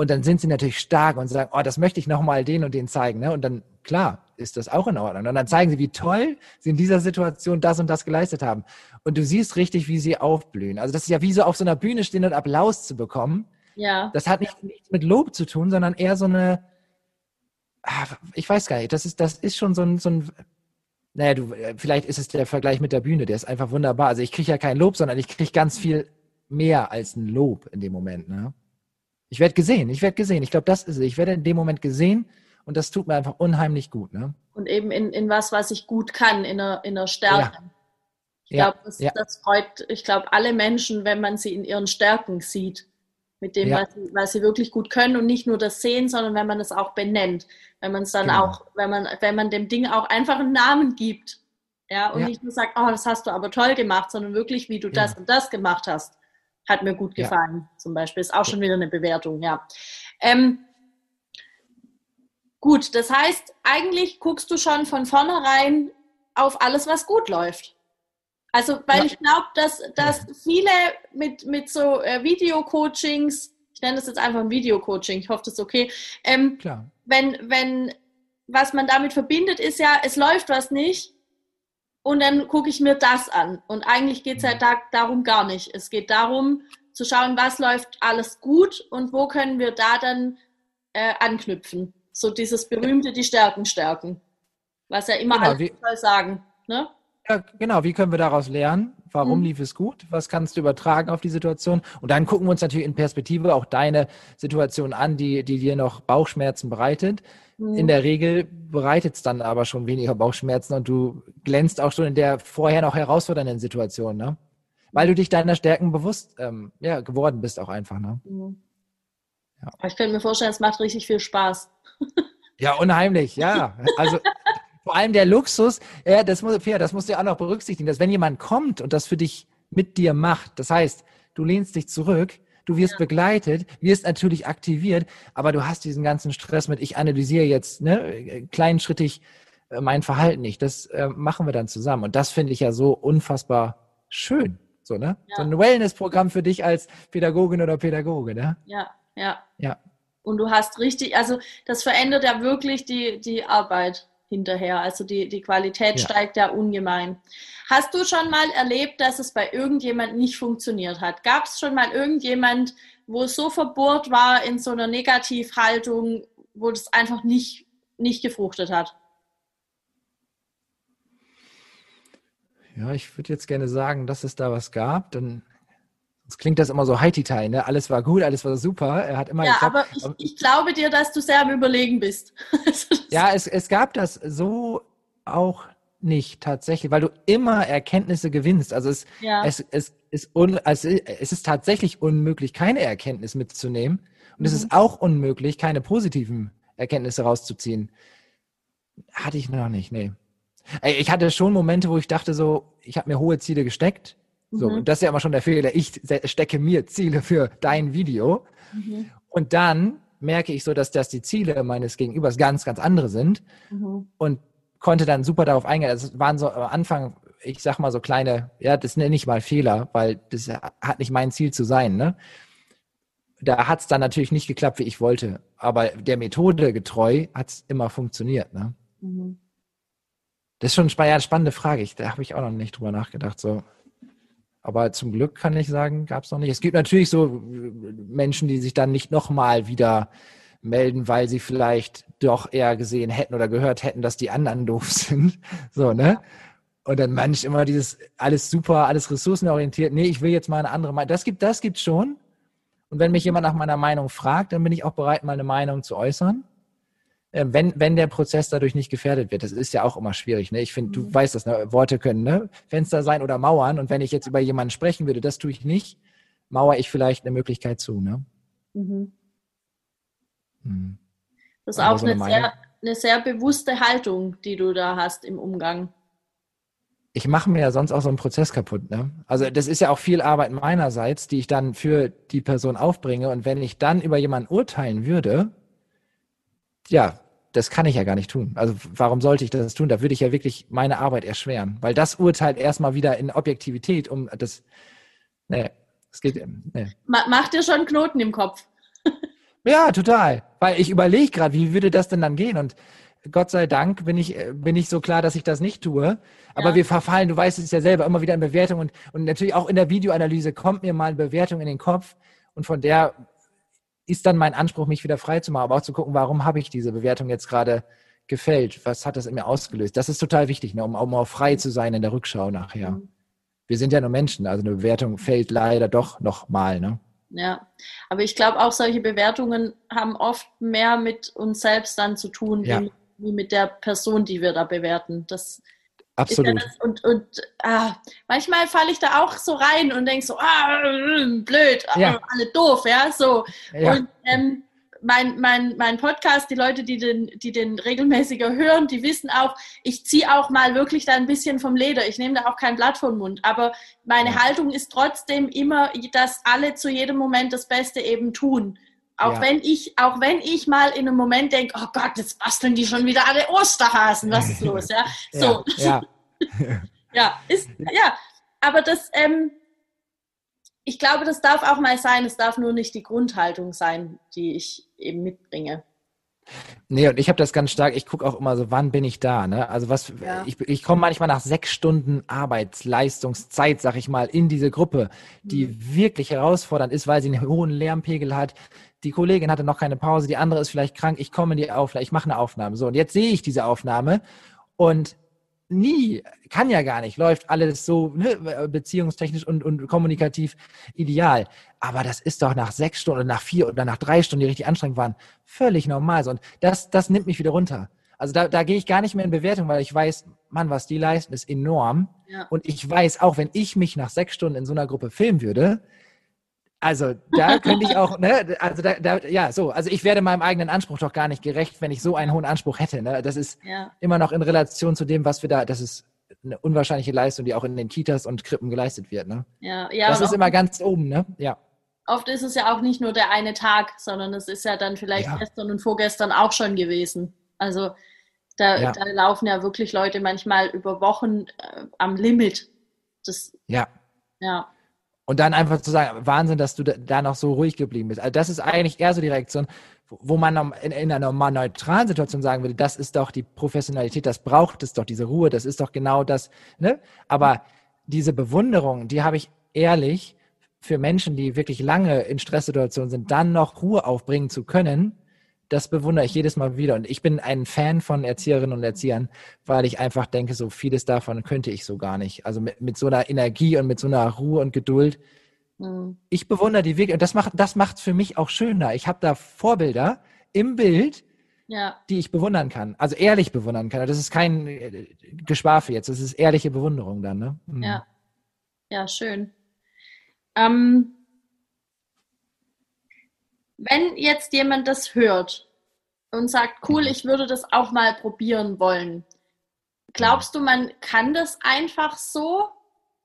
und dann sind sie natürlich stark und sagen, oh, das möchte ich nochmal den und den zeigen. Ne? Und dann, klar, ist das auch in Ordnung. Und dann zeigen sie, wie toll sie in dieser Situation das und das geleistet haben. Und du siehst richtig, wie sie aufblühen. Also das ist ja wie so auf so einer Bühne stehen und Applaus zu bekommen. Ja. Das hat nicht, nichts mit Lob zu tun, sondern eher so eine, ah, ich weiß gar nicht, das ist, das ist schon so ein, so ein naja, du, äh, vielleicht ist es der Vergleich mit der Bühne, der ist einfach wunderbar. Also ich kriege ja kein Lob, sondern ich kriege ganz viel mehr als ein Lob in dem Moment. Ne? Ich werde gesehen, ich werde gesehen. Ich glaube, das ist es. Ich werde in dem Moment gesehen und das tut mir einfach unheimlich gut. Ne? Und eben in, in was, was ich gut kann, in einer, in einer Stärke. Ja. Ich glaube, das, ja. das, freut, ich glaube, alle Menschen, wenn man sie in ihren Stärken sieht, mit dem, ja. was, sie, was sie wirklich gut können und nicht nur das sehen, sondern wenn man es auch benennt, wenn man es dann genau. auch, wenn man, wenn man dem Ding auch einfach einen Namen gibt, ja, und nicht nur sagt, oh, das hast du aber toll gemacht, sondern wirklich, wie du das und das gemacht hast, hat mir gut gefallen, zum Beispiel, ist auch schon wieder eine Bewertung, ja. Ähm, gut, das heißt, eigentlich guckst du schon von vornherein auf alles, was gut läuft. Also, weil ja. ich glaube, dass, dass viele mit, mit so äh, Video-Coachings, ich nenne das jetzt einfach ein Video-Coaching, ich hoffe, das ist okay. Ähm, Klar. Wenn, wenn, was man damit verbindet, ist ja, es läuft was nicht und dann gucke ich mir das an. Und eigentlich geht es ja mhm. da, darum gar nicht. Es geht darum, zu schauen, was läuft alles gut und wo können wir da dann äh, anknüpfen. So dieses berühmte, die Stärken stärken. Was ja immer genau, alle sagen. Ne? Ja, genau. Wie können wir daraus lernen? Warum mhm. lief es gut? Was kannst du übertragen auf die Situation? Und dann gucken wir uns natürlich in Perspektive auch deine Situation an, die, die dir noch Bauchschmerzen bereitet. Mhm. In der Regel bereitet es dann aber schon weniger Bauchschmerzen und du glänzt auch schon in der vorher noch herausfordernden Situation, ne? Weil du dich deiner Stärken bewusst ähm, ja, geworden bist auch einfach, ne? Mhm. Ja. Ich könnte mir vorstellen, es macht richtig viel Spaß. [LAUGHS] Ja, unheimlich, ja. Also vor allem der Luxus, ja, das muss, ja, das musst du ja auch noch berücksichtigen, dass wenn jemand kommt und das für dich mit dir macht, das heißt, du lehnst dich zurück, du wirst ja. begleitet, wirst natürlich aktiviert, aber du hast diesen ganzen Stress mit, ich analysiere jetzt ne, kleinschrittig äh, mein Verhalten nicht. Das äh, machen wir dann zusammen. Und das finde ich ja so unfassbar schön. So, ne? Ja. so ein Wellness-Programm für dich als Pädagogin oder Pädagoge, ne? Ja, ja. Ja. Und du hast richtig, also das verändert ja wirklich die, die Arbeit hinterher. Also die, die Qualität ja. steigt ja ungemein. Hast du schon mal erlebt, dass es bei irgendjemand nicht funktioniert hat? Gab es schon mal irgendjemand, wo es so verbohrt war in so einer Negativhaltung, wo das einfach nicht, nicht gefruchtet hat? Ja, ich würde jetzt gerne sagen, dass es da was gab. Dann Sonst klingt das immer so heititai, ne? Alles war gut, alles war super. Er hat immer ja, geklappt. aber ich, ich, glaube dir, dass du sehr am Überlegen bist. [LAUGHS] ja, es, es gab das so auch nicht tatsächlich, weil du immer Erkenntnisse gewinnst. Also es, ja. es, es, ist un, also es ist tatsächlich unmöglich, keine Erkenntnis mitzunehmen. Und mhm. es ist mhm. auch unmöglich, keine positiven Erkenntnisse rauszuziehen. Hatte ich noch nicht, nee. Ich hatte schon Momente, wo ich dachte so, ich habe mir hohe Ziele gesteckt so, mhm. das ist ja immer schon der Fehler. Ich stecke mir Ziele für dein Video. Mhm. Und dann merke ich so, dass das die Ziele meines Gegenübers ganz, ganz andere sind. Mhm. Und konnte dann super darauf eingehen. Es waren so am Anfang, ich sag mal so kleine, ja, das nenne ich mal Fehler, weil das hat nicht mein Ziel zu sein, ne? Da hat es dann natürlich nicht geklappt, wie ich wollte. Aber der Methode getreu hat es immer funktioniert, ne? Mhm. Das ist schon eine spannende Frage. Ich, da habe ich auch noch nicht drüber nachgedacht. So, aber zum Glück kann ich sagen, gab es noch nicht. Es gibt natürlich so äh, Menschen, die sich dann nicht nochmal wieder melden, weil sie vielleicht doch eher gesehen hätten oder gehört hätten, dass die anderen [LAUGHS] doof sind. So, ne? Und dann manch immer dieses alles super, alles ressourcenorientiert. Nee, ich will jetzt mal eine andere Meinung. Das gibt, das gibt's schon. Und wenn mich jemand nach meiner Meinung fragt, dann bin ich auch bereit, mal eine Meinung zu äußern. Äh, wenn, wenn der Prozess dadurch nicht gefährdet wird. Das ist ja auch immer schwierig. Ne? Ich finde, du mhm. weißt das, ne? Worte können ne? Fenster sein oder Mauern. Und wenn ich jetzt über jemanden sprechen würde, das tue ich nicht, mauere ich vielleicht eine Möglichkeit zu. Ne? Mhm. Hm. Das ist auch so eine, eine, sehr, eine sehr bewusste Haltung, die du da hast im Umgang. Ich mache mir ja sonst auch so einen Prozess kaputt. Ne? Also das ist ja auch viel Arbeit meinerseits, die ich dann für die Person aufbringe. Und wenn ich dann über jemanden urteilen würde, ja, das kann ich ja gar nicht tun. Also warum sollte ich das tun? Da würde ich ja wirklich meine Arbeit erschweren, weil das urteilt erstmal wieder in Objektivität, um das, nee, es geht, nee. Macht dir schon Knoten im Kopf? ja, total. Weil ich überlege gerade, wie würde das denn dann gehen? Und Gott sei Dank bin ich, bin ich so klar, dass ich das nicht tue. Aber ja. wir verfallen, du weißt es ja selber, immer wieder in Bewertung und, und natürlich auch in der Videoanalyse kommt mir mal eine Bewertung in den Kopf und von der ist dann mein Anspruch, mich wieder frei zu machen, aber auch zu gucken, warum habe ich diese Bewertung jetzt gerade gefällt? Was hat das in mir ausgelöst? Das ist total wichtig, ne, um, auch frei zu sein in der Rückschau nachher. Mhm. Wir sind ja nur Menschen, also eine Bewertung fällt leider doch nochmal. Ne? Ja, aber ich glaube auch solche Bewertungen haben oft mehr mit uns selbst dann zu tun, ja. wie, wie, mit der Person, die wir da bewerten. Das Absolut. Das, und und ah, manchmal falle ich da auch so rein und denke so, ah, blöd, ja. alle doof, ja, so. Ja. Und ähm, mein, mein, mein Podcast, die Leute, die den, die den regelmäßiger hören, die wissen auch, ich ziehe auch mal wirklich da ein bisschen vom Leder. Ich nehme da auch kein Blatt vom Mund. Aber meine ja. Haltung ist trotzdem immer, dass alle zu jedem Moment das Beste eben tun. Auch ja. wenn ich, auch wenn ich mal in einem Moment denke, oh Gott, jetzt basteln die schon wieder alle Osterhasen, was ist los, ja? [LAUGHS] So. Ja, ja. [LAUGHS] ja ist, ja. Aber das, ähm, ich glaube, das darf auch mal sein. Es darf nur nicht die Grundhaltung sein, die ich eben mitbringe. Nee, und ich habe das ganz stark, ich gucke auch immer so, wann bin ich da, ne? Also was, ja. ich, ich komme manchmal nach sechs Stunden Arbeitsleistungszeit, sag ich mal, in diese Gruppe, die mhm. wirklich herausfordernd ist, weil sie einen hohen Lärmpegel hat. Die Kollegin hatte noch keine Pause, die andere ist vielleicht krank, ich komme in die Aufnahme, ich mache eine Aufnahme. So, und jetzt sehe ich diese Aufnahme und nie, kann ja gar nicht, läuft alles so ne, beziehungstechnisch und, und kommunikativ ideal. Aber das ist doch nach sechs Stunden oder nach vier oder nach drei Stunden, die richtig anstrengend waren, völlig normal. Und das, das nimmt mich wieder runter. Also da, da gehe ich gar nicht mehr in Bewertung, weil ich weiß, Mann, was die leisten, ist enorm. Ja. Und ich weiß auch, wenn ich mich nach sechs Stunden in so einer Gruppe filmen würde, also da könnte ich auch, ne, also da, da, ja, so, also ich werde meinem eigenen Anspruch doch gar nicht gerecht, wenn ich so einen hohen Anspruch hätte. Ne? Das ist ja. immer noch in Relation zu dem, was wir da, das ist eine unwahrscheinliche Leistung, die auch in den Kitas und Krippen geleistet wird. Ne? Ja, ja. Das ist immer ganz oben, ne? Ja. Oft ist es ja auch nicht nur der eine Tag, sondern es ist ja dann vielleicht ja. gestern und vorgestern auch schon gewesen. Also da, ja. da laufen ja wirklich Leute manchmal über Wochen äh, am Limit. Das, ja. Ja. Und dann einfach zu sagen, Wahnsinn, dass du da noch so ruhig geblieben bist. Also das ist eigentlich eher so die Reaktion, wo man in, in einer normal neutralen Situation sagen würde, das ist doch die Professionalität, das braucht es doch, diese Ruhe, das ist doch genau das. Ne? Aber diese Bewunderung, die habe ich ehrlich für Menschen, die wirklich lange in Stresssituationen sind, dann noch Ruhe aufbringen zu können, das bewundere ich jedes Mal wieder. Und ich bin ein Fan von Erzieherinnen und Erziehern, weil ich einfach denke, so vieles davon könnte ich so gar nicht. Also mit, mit so einer Energie und mit so einer Ruhe und Geduld. Mhm. Ich bewundere die wirklich. Und das macht das macht's für mich auch schöner. Ich habe da Vorbilder im Bild, ja. die ich bewundern kann. Also ehrlich bewundern kann. Das ist kein äh, Geschwafel jetzt. Das ist ehrliche Bewunderung dann. Ne? Mhm. Ja. Ja, schön. Ähm, wenn jetzt jemand das hört und sagt, cool, ich würde das auch mal probieren wollen, glaubst du, man kann das einfach so?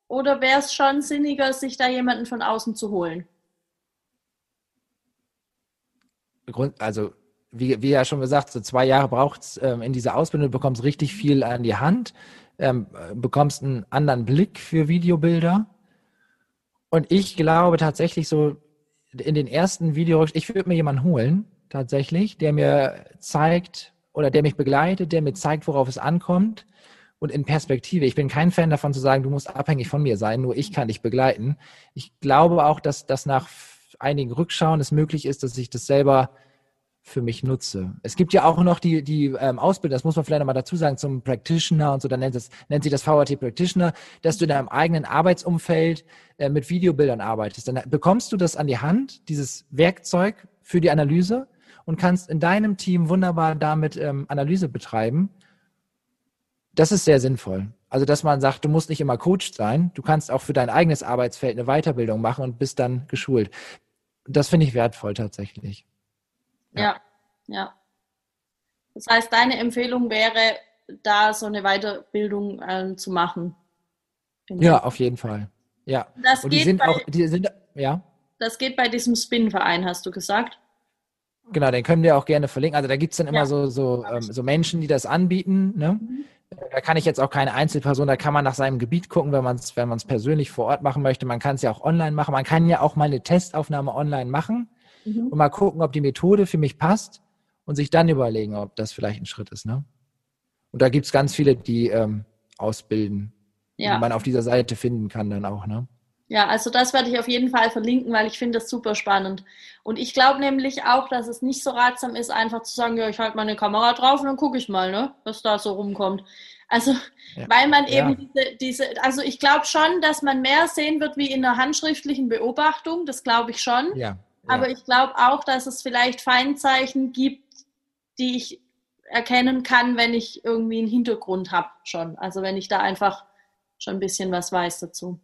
Oder wäre es schon sinniger, sich da jemanden von außen zu holen? Also, wie, wie ja schon gesagt, so zwei Jahre braucht es ähm, in dieser Ausbildung, du bekommst richtig viel an die Hand, ähm, bekommst einen anderen Blick für Videobilder. Und ich glaube tatsächlich so, in den ersten Videos, ich würde mir jemanden holen, tatsächlich, der mir zeigt oder der mich begleitet, der mir zeigt, worauf es ankommt und in Perspektive. Ich bin kein Fan davon zu sagen, du musst abhängig von mir sein, nur ich kann dich begleiten. Ich glaube auch, dass das nach einigen Rückschauen es möglich ist, dass ich das selber für mich nutze. Es gibt ja auch noch die, die ähm, Ausbildung, das muss man vielleicht nochmal dazu sagen, zum Practitioner und so, dann nennt, es, nennt sich das VRT Practitioner, dass du in deinem eigenen Arbeitsumfeld äh, mit Videobildern arbeitest. Dann bekommst du das an die Hand, dieses Werkzeug für die Analyse und kannst in deinem Team wunderbar damit ähm, Analyse betreiben. Das ist sehr sinnvoll. Also, dass man sagt, du musst nicht immer Coach sein, du kannst auch für dein eigenes Arbeitsfeld eine Weiterbildung machen und bist dann geschult. Das finde ich wertvoll tatsächlich. Ja. ja, Das heißt, deine Empfehlung wäre, da so eine Weiterbildung äh, zu machen. Ja, auf jeden Fall. Ja. Das Und die sind bei, auch, die sind, ja. Das geht bei diesem Spin-Verein, hast du gesagt? Genau, den können wir auch gerne verlinken. Also da gibt es dann immer ja. so, so, ähm, so Menschen, die das anbieten. Ne? Mhm. Da kann ich jetzt auch keine Einzelperson, da kann man nach seinem Gebiet gucken, wenn man es wenn persönlich vor Ort machen möchte. Man kann es ja auch online machen. Man kann ja auch mal eine Testaufnahme online machen mhm. und mal gucken, ob die Methode für mich passt und sich dann überlegen, ob das vielleicht ein Schritt ist. Ne? Und da gibt es ganz viele, die ähm, ausbilden, ja. die man auf dieser Seite finden kann dann auch. Ne? Ja, also das werde ich auf jeden Fall verlinken, weil ich finde das super spannend. Und ich glaube nämlich auch, dass es nicht so ratsam ist, einfach zu sagen, ja, ich halte meine Kamera drauf und dann gucke ich mal, ne, was da so rumkommt. Also, ja. weil man eben ja. diese, diese, also ich glaube schon, dass man mehr sehen wird wie in einer handschriftlichen Beobachtung, das glaube ich schon. Ja. Aber ich glaube auch, dass es vielleicht Feindzeichen gibt, die ich erkennen kann, wenn ich irgendwie einen Hintergrund habe schon. Also wenn ich da einfach schon ein bisschen was weiß dazu.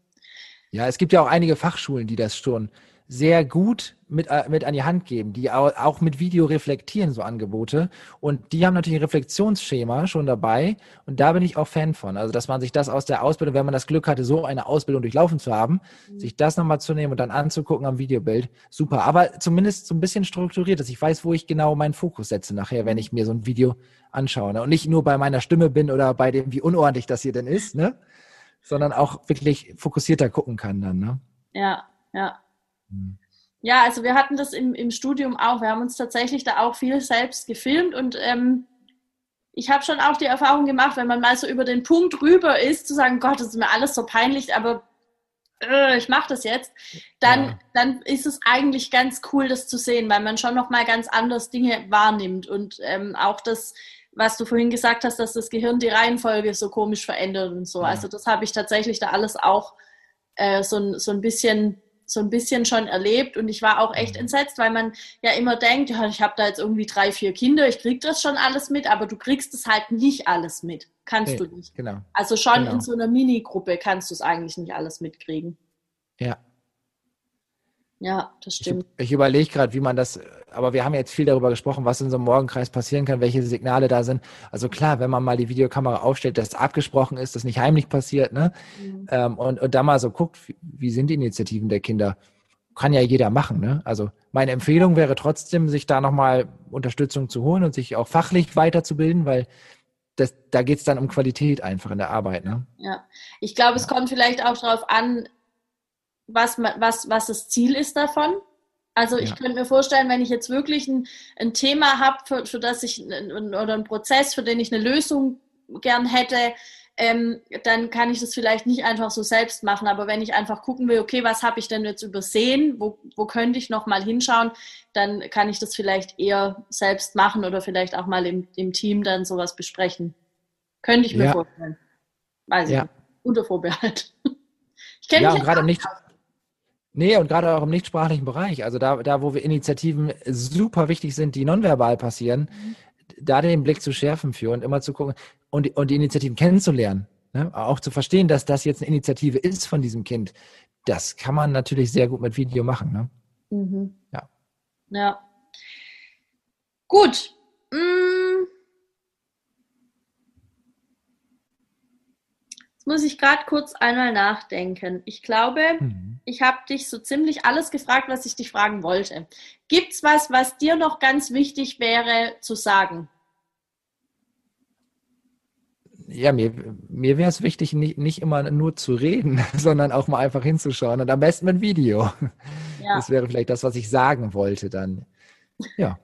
Ja, es gibt ja auch einige Fachschulen, die das schon sehr gut mit, äh, mit an die Hand geben, die auch mit Video reflektieren, so Angebote. Und die haben natürlich ein Reflexionsschema schon dabei. Und da bin ich auch Fan von. Also, dass man sich das aus der Ausbildung, wenn man das Glück hatte, so eine Ausbildung durchlaufen zu haben, mhm. sich das nochmal zu nehmen und dann anzugucken am Videobild, super. Aber zumindest so ein bisschen strukturiert, dass ich weiß, wo ich genau meinen Fokus setze nachher, wenn ich mir so ein Video anschaue. Ne? Und nicht nur bei meiner Stimme bin oder bei dem, wie unordentlich das hier denn ist, ne? sondern auch wirklich fokussierter gucken kann dann. Ne? Ja, ja. Hm. Ja, also wir hatten das im, im Studium auch. Wir haben uns tatsächlich da auch viel selbst gefilmt und ähm, ich habe schon auch die Erfahrung gemacht, wenn man mal so über den Punkt rüber ist, zu sagen, Gott, das ist mir alles so peinlich, aber äh, ich mache das jetzt, dann, ja. dann ist es eigentlich ganz cool, das zu sehen, weil man schon nochmal ganz anders Dinge wahrnimmt und ähm, auch das, was du vorhin gesagt hast, dass das Gehirn die Reihenfolge so komisch verändert und so. Ja. Also das habe ich tatsächlich da alles auch äh, so, so ein bisschen so ein bisschen schon erlebt und ich war auch echt mhm. entsetzt, weil man ja immer denkt, ja, ich habe da jetzt irgendwie drei, vier Kinder, ich krieg das schon alles mit, aber du kriegst es halt nicht alles mit. Kannst nee, du nicht. Genau. Also schon genau. in so einer Minigruppe kannst du es eigentlich nicht alles mitkriegen. Ja, ja, das stimmt. Ich, ich überlege gerade, wie man das, aber wir haben jetzt viel darüber gesprochen, was in so einem Morgenkreis passieren kann, welche Signale da sind. Also klar, wenn man mal die Videokamera aufstellt, dass abgesprochen ist, dass nicht heimlich passiert, ne? Mhm. Ähm, und, und da mal so guckt, wie sind die Initiativen der Kinder? Kann ja jeder machen, ne? Also meine Empfehlung wäre trotzdem, sich da nochmal Unterstützung zu holen und sich auch fachlich weiterzubilden, weil das, da geht es dann um Qualität einfach in der Arbeit, ne? Ja, ich glaube, es kommt vielleicht auch darauf an, was, was, was das Ziel ist davon. Also ich ja. könnte mir vorstellen, wenn ich jetzt wirklich ein, ein Thema habe, für, für das ich oder einen Prozess, für den ich eine Lösung gern hätte, ähm, dann kann ich das vielleicht nicht einfach so selbst machen. Aber wenn ich einfach gucken will, okay, was habe ich denn jetzt übersehen, wo, wo könnte ich noch mal hinschauen, dann kann ich das vielleicht eher selbst machen oder vielleicht auch mal im, im Team dann sowas besprechen. Könnte ich mir ja. vorstellen. Weiß ich ja. nicht. Unter Vorbehalt. [LAUGHS] Ich kenne ja, mich gerade nicht. Nee, und gerade auch im nichtsprachlichen Bereich, also da, da, wo wir Initiativen super wichtig sind, die nonverbal passieren, mhm. da den Blick zu schärfen für und immer zu gucken und, und die Initiativen kennenzulernen. Ne? Auch zu verstehen, dass das jetzt eine Initiative ist von diesem Kind. Das kann man natürlich sehr gut mit Video machen. Ne? Mhm. Ja. Ja. Gut. Mmh. Jetzt muss ich gerade kurz einmal nachdenken. Ich glaube, mhm. Ich habe dich so ziemlich alles gefragt, was ich dich fragen wollte. Gibt es was, was dir noch ganz wichtig wäre zu sagen? Ja, mir, mir wäre es wichtig, nicht, nicht immer nur zu reden, [LAUGHS] sondern auch mal einfach hinzuschauen und am besten mit Video. Ja. Das wäre vielleicht das, was ich sagen wollte dann. Ja.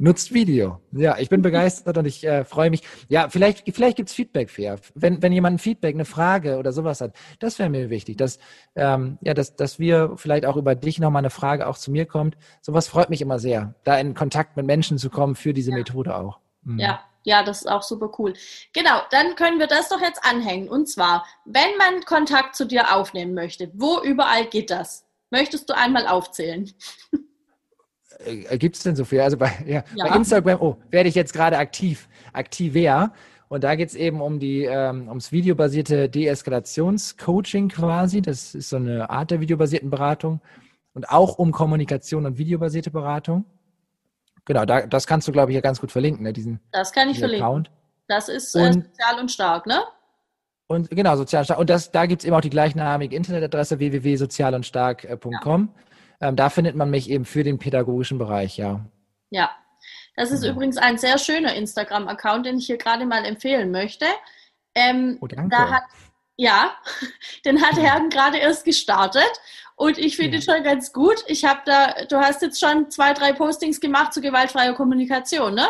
Nutzt Video. Ja, ich bin begeistert und ich äh, freue mich. Ja, vielleicht, vielleicht gibt's Feedback fair. Wenn, wenn jemand ein Feedback, eine Frage oder sowas hat, das wäre mir wichtig, dass, ähm, ja, dass, dass wir vielleicht auch über dich nochmal eine Frage auch zu mir kommt. Sowas freut mich immer sehr, da in Kontakt mit Menschen zu kommen für diese ja. Methode auch. Mhm. Ja, ja, das ist auch super cool. Genau, dann können wir das doch jetzt anhängen. Und zwar, wenn man Kontakt zu dir aufnehmen möchte, wo überall geht das? Möchtest du einmal aufzählen? [LAUGHS] äh, gibt es denn so viel? Also bei, ja, ja. bei Instagram, oh, werde ich jetzt gerade aktiv, aktiver. Und da geht es eben um die, ähm, ums videobasierte Deeskalationscoaching quasi. Das ist so eine Art der videobasierten Beratung. Und auch um Kommunikation und videobasierte Beratung. Genau, da, das kannst du, glaube ich, ja ganz gut verlinken, ne, diesen Das kann ich verlinken. Account. Das ist äh, und, sozial und stark, ne? Und genau, sozial und stark. Und das, da gibt es eben auch die gleichnamige Internetadresse www.sozialundstark.com. Ähm, da findet man mich eben für den pädagogischen Bereich, ja. Ja, das ist ja. übrigens ein sehr schöner Instagram-Account, den ich hier gerade mal empfehlen möchte. Ähm, oh, danke. Da hat, ja, [LAUGHS] den hat Herrn gerade erst gestartet und ich finde ja. schon ganz gut. Ich habe da, du hast jetzt schon zwei, drei Postings gemacht zu gewaltfreier Kommunikation, ne?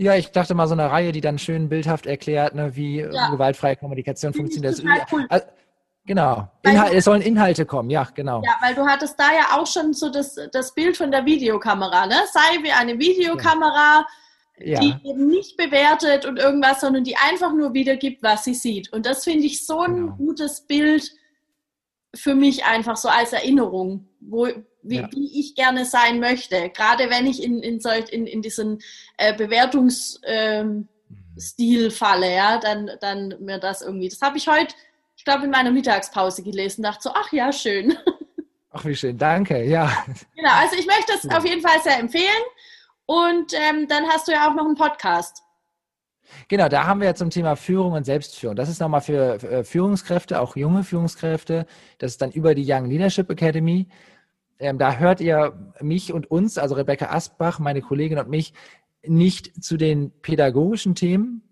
Ja, ich dachte mal so eine Reihe, die dann schön bildhaft erklärt, ne, wie ja. gewaltfreie Kommunikation funktioniert. Cool. also, Genau. Inhal es sollen Inhalte kommen, ja, genau. Ja, weil du hattest da ja auch schon so das, das Bild von der Videokamera, ne? Sei wie eine Videokamera, ja. die eben nicht bewertet und irgendwas, sondern die einfach nur wiedergibt, was sie sieht. Und das finde ich so ein genau. gutes Bild für mich einfach so als Erinnerung, wo, wie, ja. wie ich gerne sein möchte. Gerade wenn ich in, in, solch, in, in diesen äh, Bewertungsstil ähm, mhm. falle, ja, dann, dann mir das irgendwie. Das habe ich heute glaube, in meiner Mittagspause gelesen, dachte so, ach ja, schön. [LAUGHS] Ach, wie schön, danke, ja. Genau, also ich möchte es ja. auf jeden Fall sehr empfehlen. Und ähm, dann hast du ja auch noch einen Podcast. Genau, da haben wir ja zum Thema Führung und Selbstführung. Das ist nochmal für äh, Führungskräfte, auch junge Führungskräfte. Das ist dann über die Young Leadership Academy. Ähm, da hört ihr mich und uns, also Rebecca Asbach, meine Kollegin und mich, nicht zu den pädagogischen Themen,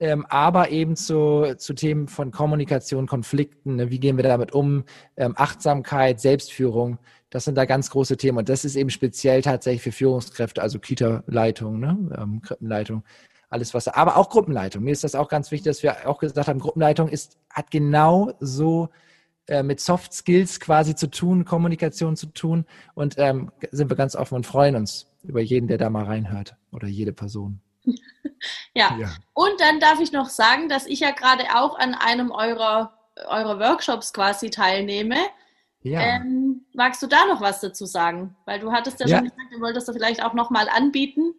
ähm, aber eben zu, zu Themen von Kommunikation, Konflikten, ne? wie gehen wir damit um, ähm, Achtsamkeit, Selbstführung, das sind da ganz große Themen und das ist eben speziell tatsächlich für Führungskräfte, also Kita-Leitung, ne? ähm, Krippenleitung, alles was, aber auch Gruppenleitung. Mir ist das auch ganz wichtig, dass wir auch gesagt haben, Gruppenleitung ist, hat genau so äh, mit Soft Skills quasi zu tun, Kommunikation zu tun und ähm, sind wir ganz offen und freuen uns über jeden, der da mal reinhört oder jede Person. [LAUGHS] ja. ja. Und dann darf ich noch sagen, dass ich ja gerade auch an einem eurer, eurer Workshops quasi teilnehme. Ja. Ähm, magst du da noch was dazu sagen? Weil du hattest ja, ja. schon gesagt, du wolltest du vielleicht auch nochmal anbieten.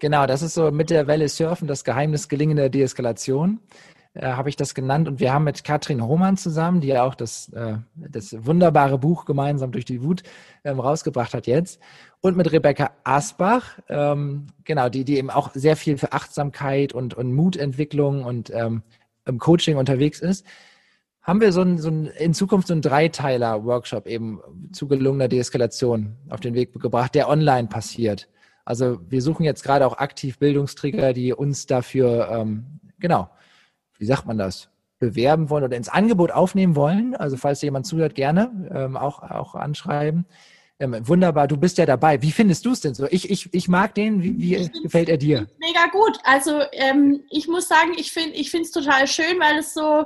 Genau, das ist so mit der Welle surfen, das Geheimnis gelingender Deeskalation äh, habe ich das genannt. Und wir haben mit Katrin Hohmann zusammen, die ja auch das, äh, das wunderbare Buch gemeinsam durch die Wut ähm, rausgebracht hat jetzt. Und mit Rebecca Asbach, ähm, genau, die, die eben auch sehr viel für Achtsamkeit und, und Mutentwicklung und ähm, im Coaching unterwegs ist, haben wir so ein, so ein, in Zukunft so einen Dreiteiler-Workshop eben zu gelungener Deeskalation auf den Weg gebracht, der online passiert. Also wir suchen jetzt gerade auch aktiv Bildungsträger, die uns dafür, ähm, genau, wie sagt man das, bewerben wollen oder ins Angebot aufnehmen wollen. Also falls jemand zuhört, gerne ähm, auch, auch anschreiben. Ähm, wunderbar, du bist ja dabei. Wie findest du es denn so? Ich, ich, ich mag den. Wie, wie gefällt er dir? Mega gut. Also ähm, ich muss sagen, ich finde ich es total schön, weil es so,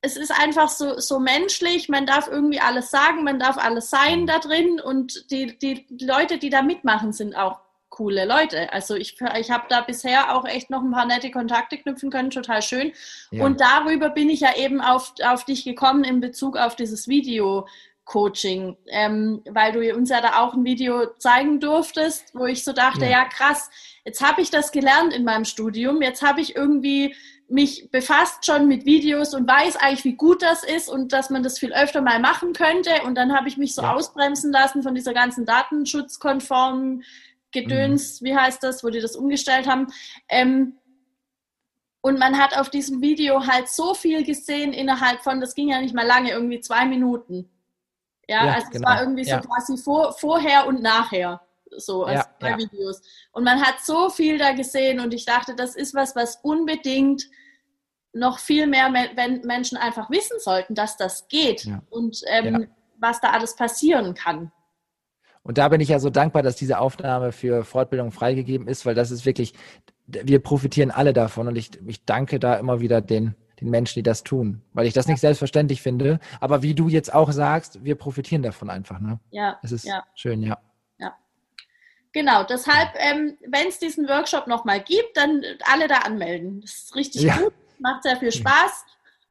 es ist einfach so, so menschlich. Man darf irgendwie alles sagen, man darf alles sein da drin und die, die Leute, die da mitmachen, sind auch coole Leute. Also ich, ich habe da bisher auch echt noch ein paar nette Kontakte knüpfen können, total schön. Ja. Und darüber bin ich ja eben auf, auf dich gekommen in Bezug auf dieses Video. Coaching, ähm, weil du uns ja da auch ein Video zeigen durftest, wo ich so dachte, ja, ja krass, jetzt habe ich das gelernt in meinem Studium, jetzt habe ich irgendwie mich befasst schon mit Videos und weiß eigentlich, wie gut das ist und dass man das viel öfter mal machen könnte. Und dann habe ich mich so ja. ausbremsen lassen von dieser ganzen datenschutzkonformen Gedöns, mhm. wie heißt das, wo die das umgestellt haben. Ähm, und man hat auf diesem Video halt so viel gesehen innerhalb von, das ging ja nicht mal lange, irgendwie zwei Minuten. Ja, ja also genau. es war irgendwie so ja. quasi vor, vorher und nachher. So als ja, zwei Videos. Und man hat so viel da gesehen und ich dachte, das ist was, was unbedingt noch viel mehr Menschen einfach wissen sollten, dass das geht und ähm, was da alles passieren kann. Und da bin ich ja so dankbar, dass diese Aufnahme für Fortbildung freigegeben ist, weil das ist wirklich, wir profitieren alle davon und ich, ich danke da immer wieder den, den Menschen, die das tun, weil ich das nicht selbstverständlich finde. Aber wie du jetzt auch sagst, wir profitieren davon einfach. Ne? Ja. Es ist ja. schön, ja. Ja. Genau, deshalb, ähm, wenn es diesen Workshop nochmal gibt, dann alle da anmelden. Das ist richtig ja. gut, macht sehr viel Spaß. [LAUGHS]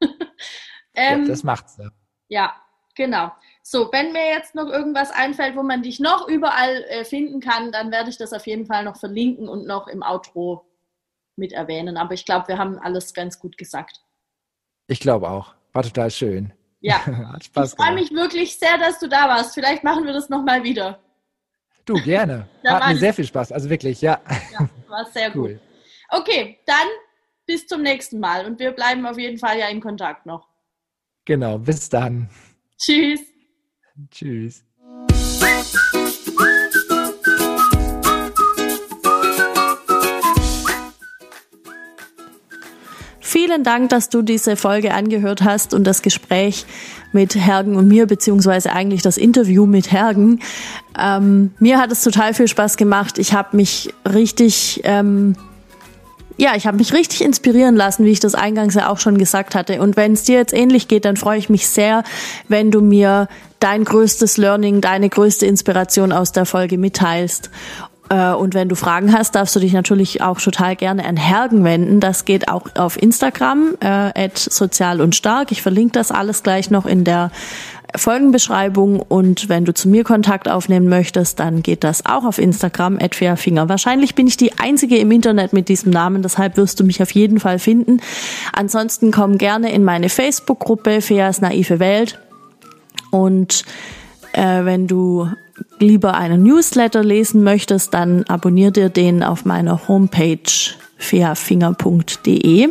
ähm, ja, das macht's. Ja. ja, genau. So, wenn mir jetzt noch irgendwas einfällt, wo man dich noch überall äh, finden kann, dann werde ich das auf jeden Fall noch verlinken und noch im Outro mit erwähnen. Aber ich glaube, wir haben alles ganz gut gesagt. Ich glaube auch. War total schön. Ja. [LAUGHS] Hat Spaß ich freue mich wirklich sehr, dass du da warst. Vielleicht machen wir das nochmal wieder. Du, gerne. [LAUGHS] Hat mir sehr viel Spaß. Also wirklich, ja. Ja, war sehr cool. gut. Okay, dann bis zum nächsten Mal. Und wir bleiben auf jeden Fall ja in Kontakt noch. Genau, bis dann. Tschüss. Tschüss. Vielen Dank, dass du diese Folge angehört hast und das Gespräch mit Hergen und mir, beziehungsweise eigentlich das Interview mit Hergen. Ähm, mir hat es total viel Spaß gemacht. Ich habe mich richtig ähm, ja, ich habe mich richtig inspirieren lassen, wie ich das eingangs ja auch schon gesagt hatte. Und wenn es dir jetzt ähnlich geht, dann freue ich mich sehr, wenn du mir dein größtes Learning, deine größte Inspiration aus der Folge mitteilst. Äh, und wenn du Fragen hast, darfst du dich natürlich auch total gerne an Hergen wenden. Das geht auch auf Instagram, äh, sozial und stark. Ich verlinke das alles gleich noch in der Folgenbeschreibung und wenn du zu mir Kontakt aufnehmen möchtest, dann geht das auch auf Instagram @fairfinger. Wahrscheinlich bin ich die einzige im Internet mit diesem Namen, deshalb wirst du mich auf jeden Fall finden. Ansonsten komm gerne in meine Facebook-Gruppe Feas naive Welt und äh, wenn du lieber einen Newsletter lesen möchtest, dann abonnier dir den auf meiner Homepage fairfinger.de.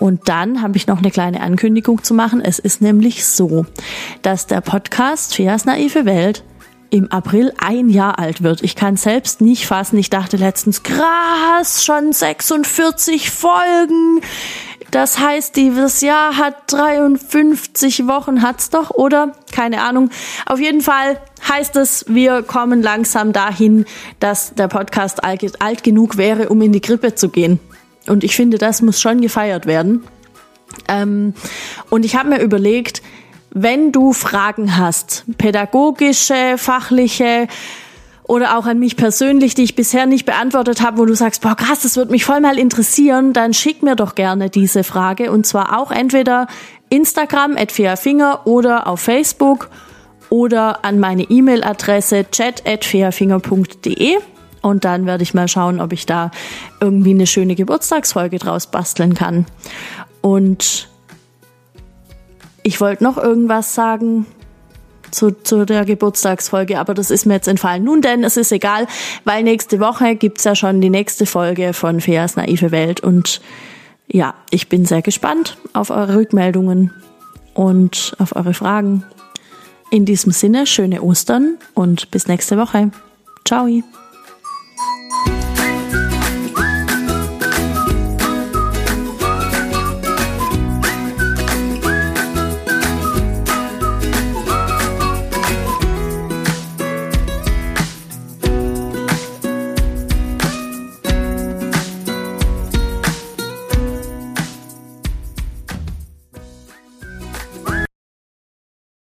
Und dann habe ich noch eine kleine Ankündigung zu machen. Es ist nämlich so, dass der Podcast Feas naive Welt im April ein Jahr alt wird. Ich kann selbst nicht fassen. Ich dachte letztens, krass, schon 46 Folgen. Das heißt, dieses Jahr hat 53 Wochen, hat's doch, oder? Keine Ahnung. Auf jeden Fall heißt es, wir kommen langsam dahin, dass der Podcast alt, genug wäre, um in die Grippe zu gehen. Und ich finde, das muss schon gefeiert werden. Ähm, und ich habe mir überlegt, wenn du Fragen hast, pädagogische, fachliche, oder auch an mich persönlich, die ich bisher nicht beantwortet habe, wo du sagst, boah krass, das würde mich voll mal interessieren, dann schick mir doch gerne diese Frage. Und zwar auch entweder Instagram at Finger oder auf Facebook oder an meine E-Mail-Adresse chat at fairfinger.de und dann werde ich mal schauen, ob ich da irgendwie eine schöne Geburtstagsfolge draus basteln kann. Und ich wollte noch irgendwas sagen zu, zu der Geburtstagsfolge, aber das ist mir jetzt entfallen. Nun denn, es ist egal, weil nächste Woche gibt's ja schon die nächste Folge von Feas naive Welt und ja, ich bin sehr gespannt auf eure Rückmeldungen und auf eure Fragen. In diesem Sinne, schöne Ostern und bis nächste Woche. Ciao.